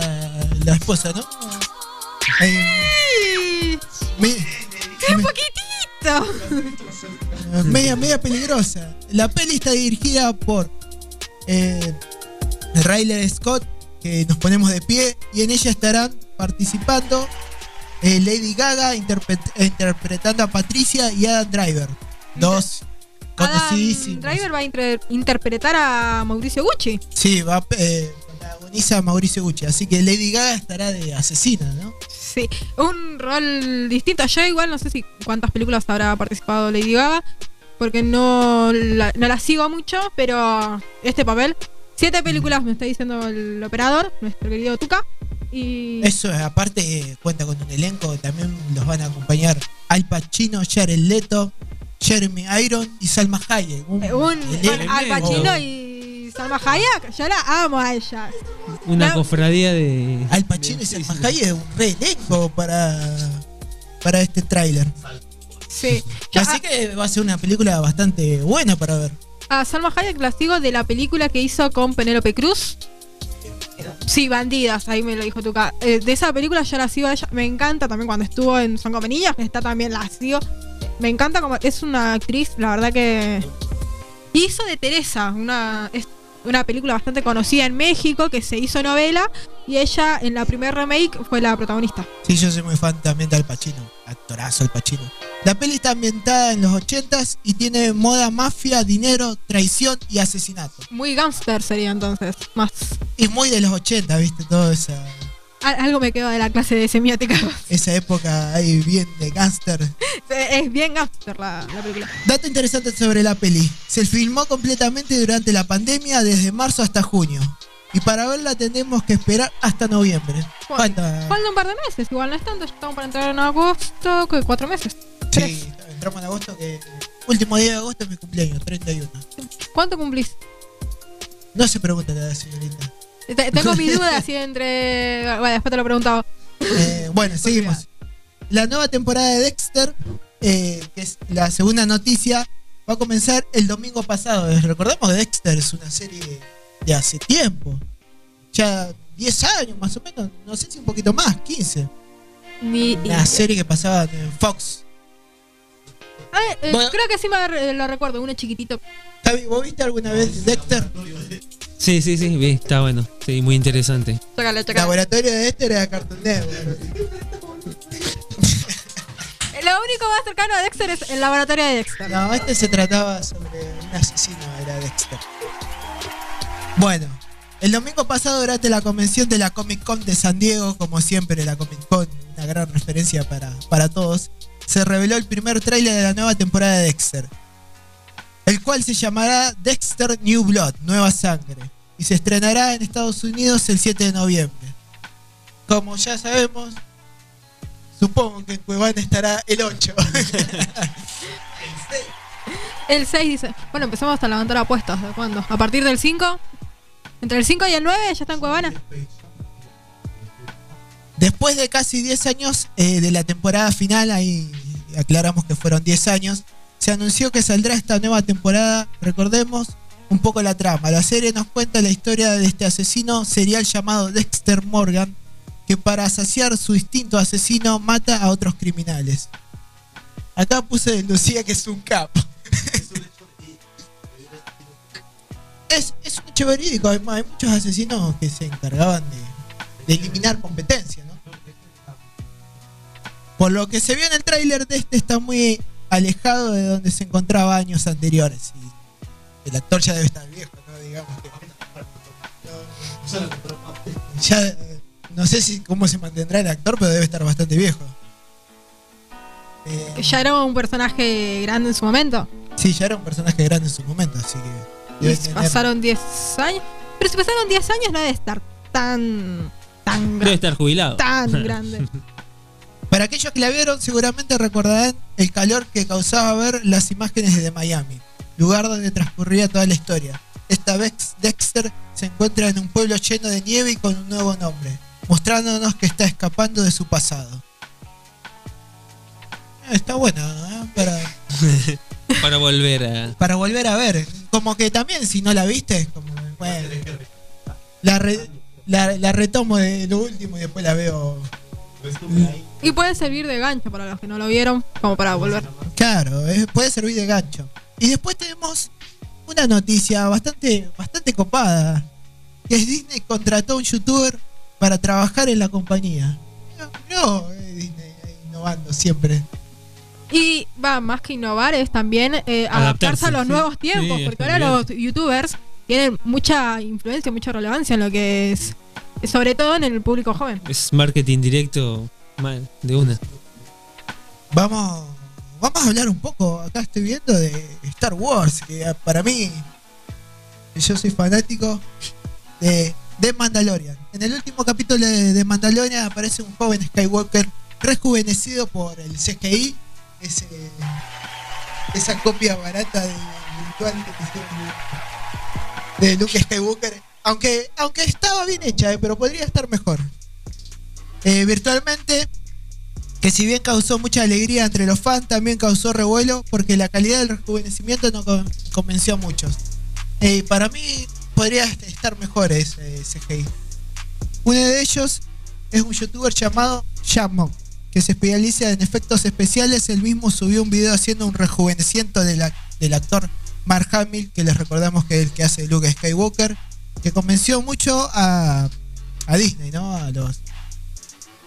la esposa, ¿no? Ay, me- ¡Un poquitito! [laughs] media, media peligrosa. La peli está dirigida por eh, Riley Scott, que nos ponemos de pie, y en ella estarán participando eh, Lady Gaga interpret- interpretando a Patricia y Adam Driver. Dos Adam conocidísimos. Driver va a inter- interpretar a Mauricio Gucci. Sí, va eh, protagoniza a Mauricio Gucci, así que Lady Gaga estará de asesina, ¿no? Sí, un rol distinto. Yo igual no sé si cuántas películas habrá participado Lady Gaga, porque no la, no la sigo mucho, pero este papel, siete películas me está diciendo el operador, nuestro querido Tuca. Y Eso, aparte, cuenta con un elenco, también los van a acompañar Al Pacino, Jared Leto, Jeremy Iron y Salma Hayek. Un, Eh, un. Al Pacino y Salma Hayek, yo la amo a ella. Una cofradía de. Al Pacino y Salma Hayek es un re elenco para, para este tráiler. Sí. Así que va a ser una película bastante buena para ver. A, Salma Hayek la sigo de la película que hizo con Penélope Cruz. Sí, Bandidas, ahí me lo dijo Tuca. Eh, de esa película yo la sigo a ella. Me encanta también cuando estuvo en Son que está también la sigo. Me encanta como es una actriz, la verdad que hizo de Teresa, una una película bastante conocida en México que se hizo novela y ella en la primer remake fue la protagonista. Sí, yo soy muy fan también de Al Pacino. Actorazo Al Pacino. La peli está ambientada en los 80s y tiene moda mafia, dinero, traición y asesinato. Muy gangster sería entonces, más. Y muy de los 80, ¿viste? Toda esa, Al- Algo me quedó de la clase de semiótica. [laughs] esa época ahí bien de gángster. es bien gangster la, la película. Dato interesante sobre la peli. Se filmó completamente durante la pandemia desde marzo hasta junio. Y para verla tendremos que esperar hasta noviembre. Falta. Falta un par de meses, igual no es tanto, estamos para entrar en agosto, que cuatro meses. Sí, entramos en agosto que. Último día de agosto es mi cumpleaños, 31. ¿Cuánto cumplís? No se pregunta la señorita. Te- Tengo mi duda [laughs] así entre. Bueno, después te lo he preguntado. Eh, bueno, seguimos. La nueva temporada de Dexter, eh, que es la segunda noticia, va a comenzar el domingo pasado. Recordemos que Dexter es una serie de hace tiempo. Ya 10 años más o menos, no sé si un poquito más, 15. Ni, Una serie que pasaba en Fox. Ah, eh, Bueno. Creo que sí me re- lo recuerdo, uno chiquitito. Javi, ¿vos viste alguna vez Dexter? Sí, sí, sí, vi, está bueno. Sí, muy interesante. Chacale, El chacale. laboratorio de Dexter era Cartoon. [laughs] Lo único más cercano a Dexter es el laboratorio de Dexter. No, este se trataba sobre un asesino, era Dexter. Bueno, el domingo pasado durante la convención de la Comic Con de San Diego, como siempre la Comic Con, una gran referencia para, para todos, se reveló el primer tráiler de la nueva temporada de Dexter, el cual se llamará Dexter New Blood, Nueva Sangre, y se estrenará en Estados Unidos el 7 de noviembre. Como ya sabemos, supongo que en Cuevana estará el 8. [laughs] El 6 dice. Bueno, empezamos a levantar apuestas. ¿De cuándo? ¿A partir del 5? ¿Entre el 5 y el 9 ya está en Cuevana? Después de casi 10 años eh, de la temporada final, ahí aclaramos que fueron 10 años, se anunció que saldrá esta nueva temporada. Recordemos un poco la trama. La serie nos cuenta la historia de este asesino serial llamado Dexter Morgan, que para saciar su instinto asesino mata a otros criminales. Acá puse Lucía que es un capo. Es, es un hecho verídico. Hay, hay muchos asesinos que se encargaban de, de eliminar competencia, ¿no? Por lo que se vio en el tráiler de este está muy alejado de donde se encontraba años anteriores. Y el actor ya debe estar viejo, ¿no? Digamos que. ya no sé si cómo se mantendrá el actor, pero debe estar bastante viejo. Eh, Ya era un personaje grande en su momento. sí, ya era un personaje grande en su momento, así que. Y si tener- pasaron 10 años. Pero si pasaron 10 años no debe estar tan. tan Debe estar jubilado. Tan [laughs] grande. Para aquellos que la vieron, seguramente recordarán el calor que causaba ver las imágenes de Miami, lugar donde transcurría toda la historia. Esta vez Dexter se encuentra en un pueblo lleno de nieve y con un nuevo nombre, mostrándonos que está escapando de su pasado. Eh, Está buena, ¿eh? para, [laughs] Para volver a. para volver a ver. Como que también, si no la viste, como, bueno, la, re- la, la retomo de lo último y después la veo. Y puede servir de gancho para los que no lo vieron, como para volver. Claro, puede servir de gancho. Y después tenemos una noticia bastante, bastante copada. Que es Disney contrató a un youtuber para trabajar en la compañía. No, no, eh, Disney innovando siempre. Y va, más que innovar, es también eh, adaptarse, Adaptarse, a los sí. nuevos tiempos, Sí, porque ahora bien. los youtubers tienen mucha influencia, mucha relevancia en lo que es, sobre todo en el público joven. Es marketing directo mal, de una. Vamos, vamos a hablar un poco. Acá estoy viendo de Star Wars, que para mí, yo soy fanático de, de Mandalorian. En el último capítulo de, de Mandalorian aparece un joven Skywalker rejuvenecido por el CGI, esa copia barata de virtual que hicieron. de Luke Skywalker. Aunque, aunque estaba bien hecha, eh, pero podría estar mejor. Eh, virtualmente, que si bien causó mucha alegría entre los fans, también causó revuelo porque la calidad del rejuvenecimiento no con- convenció a muchos. Eh, para mí podría estar mejor ese CGI. Uno de ellos es un youtuber llamado Shamon, que se especializa en efectos especiales. Él mismo subió un video haciendo un rejuvenecimiento de la- del actor Mark Hamill, que les recordamos que es el que hace Luke Skywalker, que convenció mucho a, a Disney, ¿no? A los,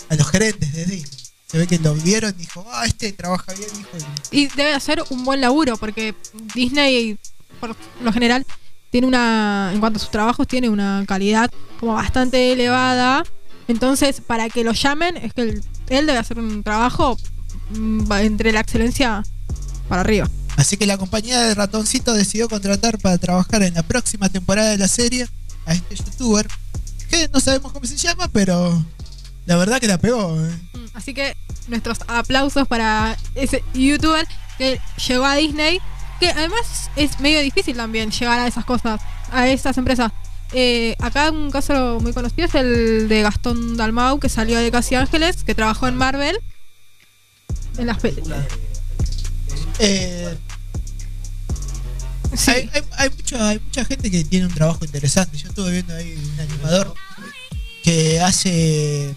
a los gerentes de Disney. Se ve que lo vieron y dijo, ah, este trabaja bien, hijo. Y debe hacer un buen laburo, porque Disney, por lo general, tiene una. En cuanto a sus trabajos, tiene una calidad como bastante elevada. Entonces, para que lo llamen, es que él, él debe hacer un trabajo mm, entre la excelencia para arriba. Así que la compañía de ratoncito decidió contratar para trabajar en la próxima temporada de la serie a este youtuber, que no sabemos cómo se llama, pero la verdad que la pegó. ¿eh? Mm, Así que nuestros aplausos para ese youtuber que llegó a Disney, que además es medio difícil también llegar a esas cosas, a esas empresas. Eh, acá un caso muy conocido es el de Gastón Dalmau, que salió de Casi Ángeles, que trabajó en Marvel, en las películas. Eh, hay, hay- hay mucho- hay mucha gente que tiene un trabajo interesante. Yo estuve viendo ahí un animador que hace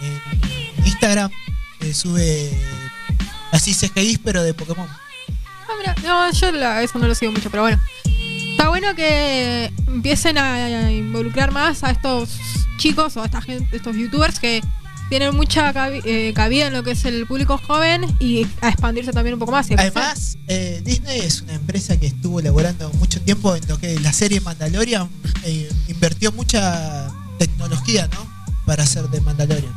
en Instagram, que sube así CGI, pero de Pokémon. Ah, mira, no, yo la- eso no lo sigo mucho, pero bueno. Está bueno que empiecen a involucrar más a estos chicos o a esta gente, estos youtubers que tienen mucha cabi- eh, cabida en lo que es el público joven y a expandirse también un poco más. Además, eh, Disney es una empresa que estuvo elaborando mucho tiempo en lo que la serie Mandalorian eh, invirtió mucha tecnología, ¿no? Para hacer de Mandalorian.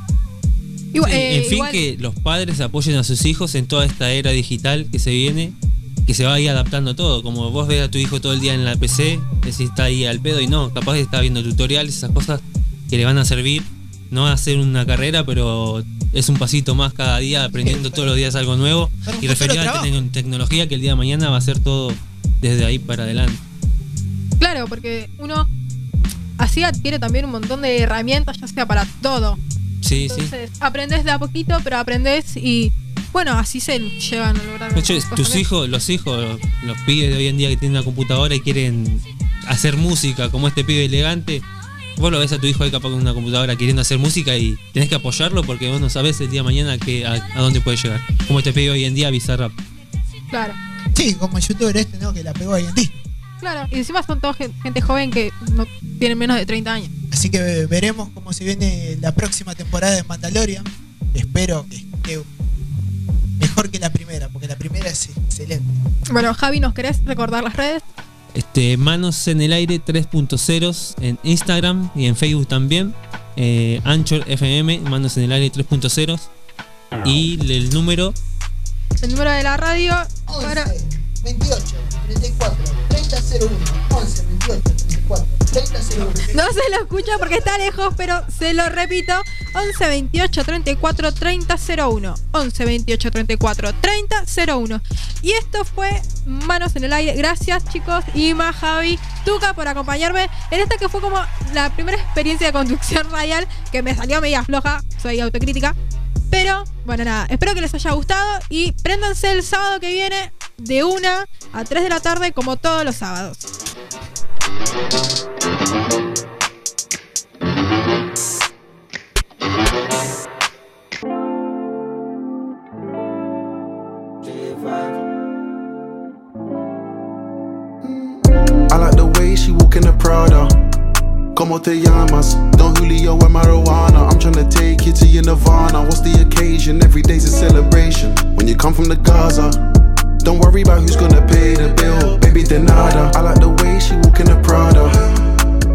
Igual- Sí, eh, en fin, igual- que los padres apoyen a sus hijos en toda esta era digital que se viene, que se va a ir adaptando todo. Como vos ves a tu hijo todo el día en la PC, decís está ahí al pedo y no, capaz que está viendo tutoriales, esas cosas que le van a servir. No va a hacer una carrera, pero es un pasito más cada día, aprendiendo todos los días algo nuevo y referido a tec- tecnología que el día de mañana va a ser todo desde ahí para adelante. Claro, porque uno así adquiere también un montón de herramientas, ya sea para todo. Sí, sí. Entonces, aprendes de a poquito, pero aprendes y bueno, así se llevan a lograr De hecho, tus también. hijos, los hijos, los, pibes de hoy en día que tienen una computadora y quieren hacer música, como este pibe elegante, vos lo ves a tu hijo ahí capaz con una computadora queriendo hacer música y tenés que apoyarlo porque vos no sabés el día de mañana que, a, a dónde puede llegar. Como este pibe hoy en día, Bizarrap. Claro, Sí, como el youtuber este, ¿no? Que la pegó ahí en Disney. claro. Y encima son toda gen- gente joven que no tienen menos de 30 años. Así que veremos cómo se viene la próxima temporada de Mandalorian. Espero que esté mejor que la primera, porque la primera es excelente. Bueno, Javi, ¿nos querés recordar las redes? Este, Manos en el aire 3.0 en Instagram y en Facebook también. Eh, Anchor FM, Manos en el aire 3.0. Y el número El número de la radio para 28, 34, 30, 01, 11, 28, 34, 30, 01. No se lo escucha porque está lejos, pero se lo repito. 11 28 34 30 01. 11 28 34 30 01. Y esto fue Manos en el Aire. Gracias, chicos. Ima, Javi, Tuca por acompañarme en esta que fue como la primera experiencia de conducción [laughs] radial que me salió media floja. Soy autocrítica. Pero, bueno, nada. Espero que les haya gustado y préndanse el sábado que viene de 1 a 3 de la tarde, como todos los sábados. I like the way she walk in the Prada. Como te llamas? Don Julio and marijuana. I'm tryna take you to your Nirvana. What's the occasion? Every day's a celebration. When you come from the Gaza, don't worry about who's gonna pay the bill. Baby, de nada. I like the way she walk in the Prada.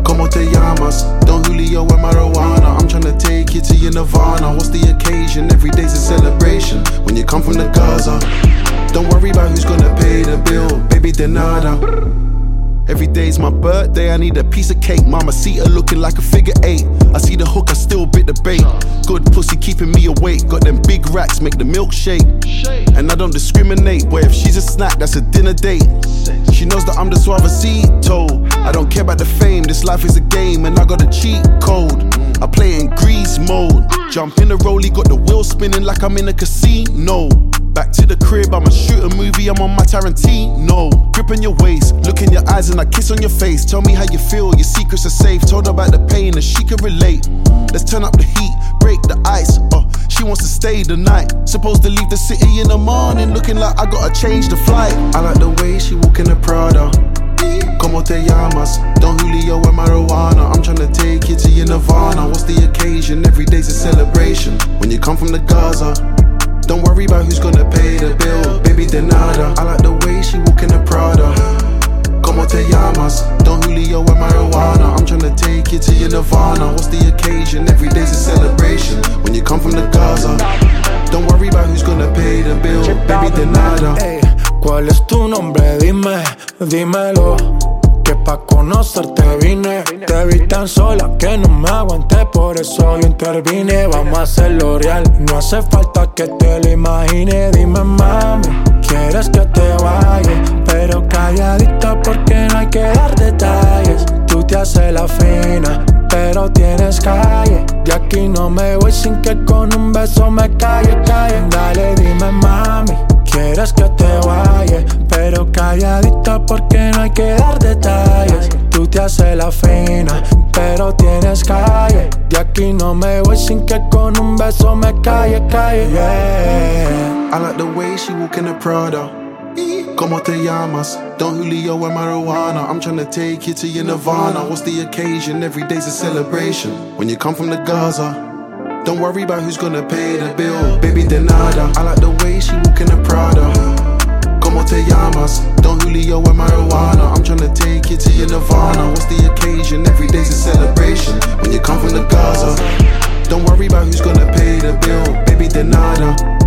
Como te llamas? Don Julio and marijuana. I'm trying to take you to your Nirvana. What's the occasion? Every day's a celebration. When you come from the Gaza, don't worry about who's gonna pay the bill. Baby, de nada. Every day's my birthday, I need a piece of cake. Mama see her looking like a figure eight. I see the hook, I still bit the bait. Good pussy keeping me awake. Got them big racks, make the milk shake. And I don't discriminate, but if she's a snack, that's a dinner date. She knows that I'm the suavecito. I don't care about the fame, this life is a game, and I got a cheat code. I play in grease mode. Jump in the rollie, got the wheel spinning like I'm in a casino. Back to the crib, I'ma shoot a movie, I'm on my Tarantino. Grip on your waist, look in your eyes, and I kiss on your face. Tell me how you feel, your secrets are safe. Told her about the pain, and she can relate. Let's turn up the heat, break the ice. Uh, she wants to stay the night. Supposed to leave the city in the morning, looking like I gotta change the flight. I like the way she walk in the Prada. Como te llamas? Don Julio and marijuana. I'm tryna take you to your nirvana. What's the occasion? Every day's a celebration. When you come from the Gaza, don't worry about who's gonna pay the bill. Baby, de nada. I like the way she walk in the Prada. Como te llamas? Don Julio and marijuana. I'm tryna take you to your nirvana. What's the occasion? Every day's a celebration. When you come from the Gaza, don't worry about who's gonna pay the bill. Baby, de nada. Ey, ¿Cuál es tu nombre? Dime, dímelo. Que pa' conocerte vine. Te vi tan sola que no me aguanté, por eso yo intervine. Vamos a hacerlo real. No hace falta que te lo imagine. Dime, mami, quieres que te vaya. Pero calladita porque no hay que dar detalles. Tú te haces la fina, pero tienes calle. De aquí no me voy sin que con un beso me calle, calle. Dale, dime, mami. Quieres que te vaya, pero calladita porque no hay que dar detalles. Tú te haces la fina, pero tienes calle. De aquí no me voy sin que con un beso me calle, calle. Yeah. I like the way she walk in the Prada. Como te llamas? Don Julio and marijuana. I'm trying to take you to your nirvana. What's the occasion? Every day's a celebration. When you come from the Gaza, don't worry about who's gonna pay the bill. Baby Denada, I like the way she walking in Prada. Como te llamas? Don Julio and marijuana. I'm tryna take you to your nirvana. What's the occasion? Every day's a celebration when you come from the Gaza. Don't worry about who's gonna pay the bill. Baby Denada.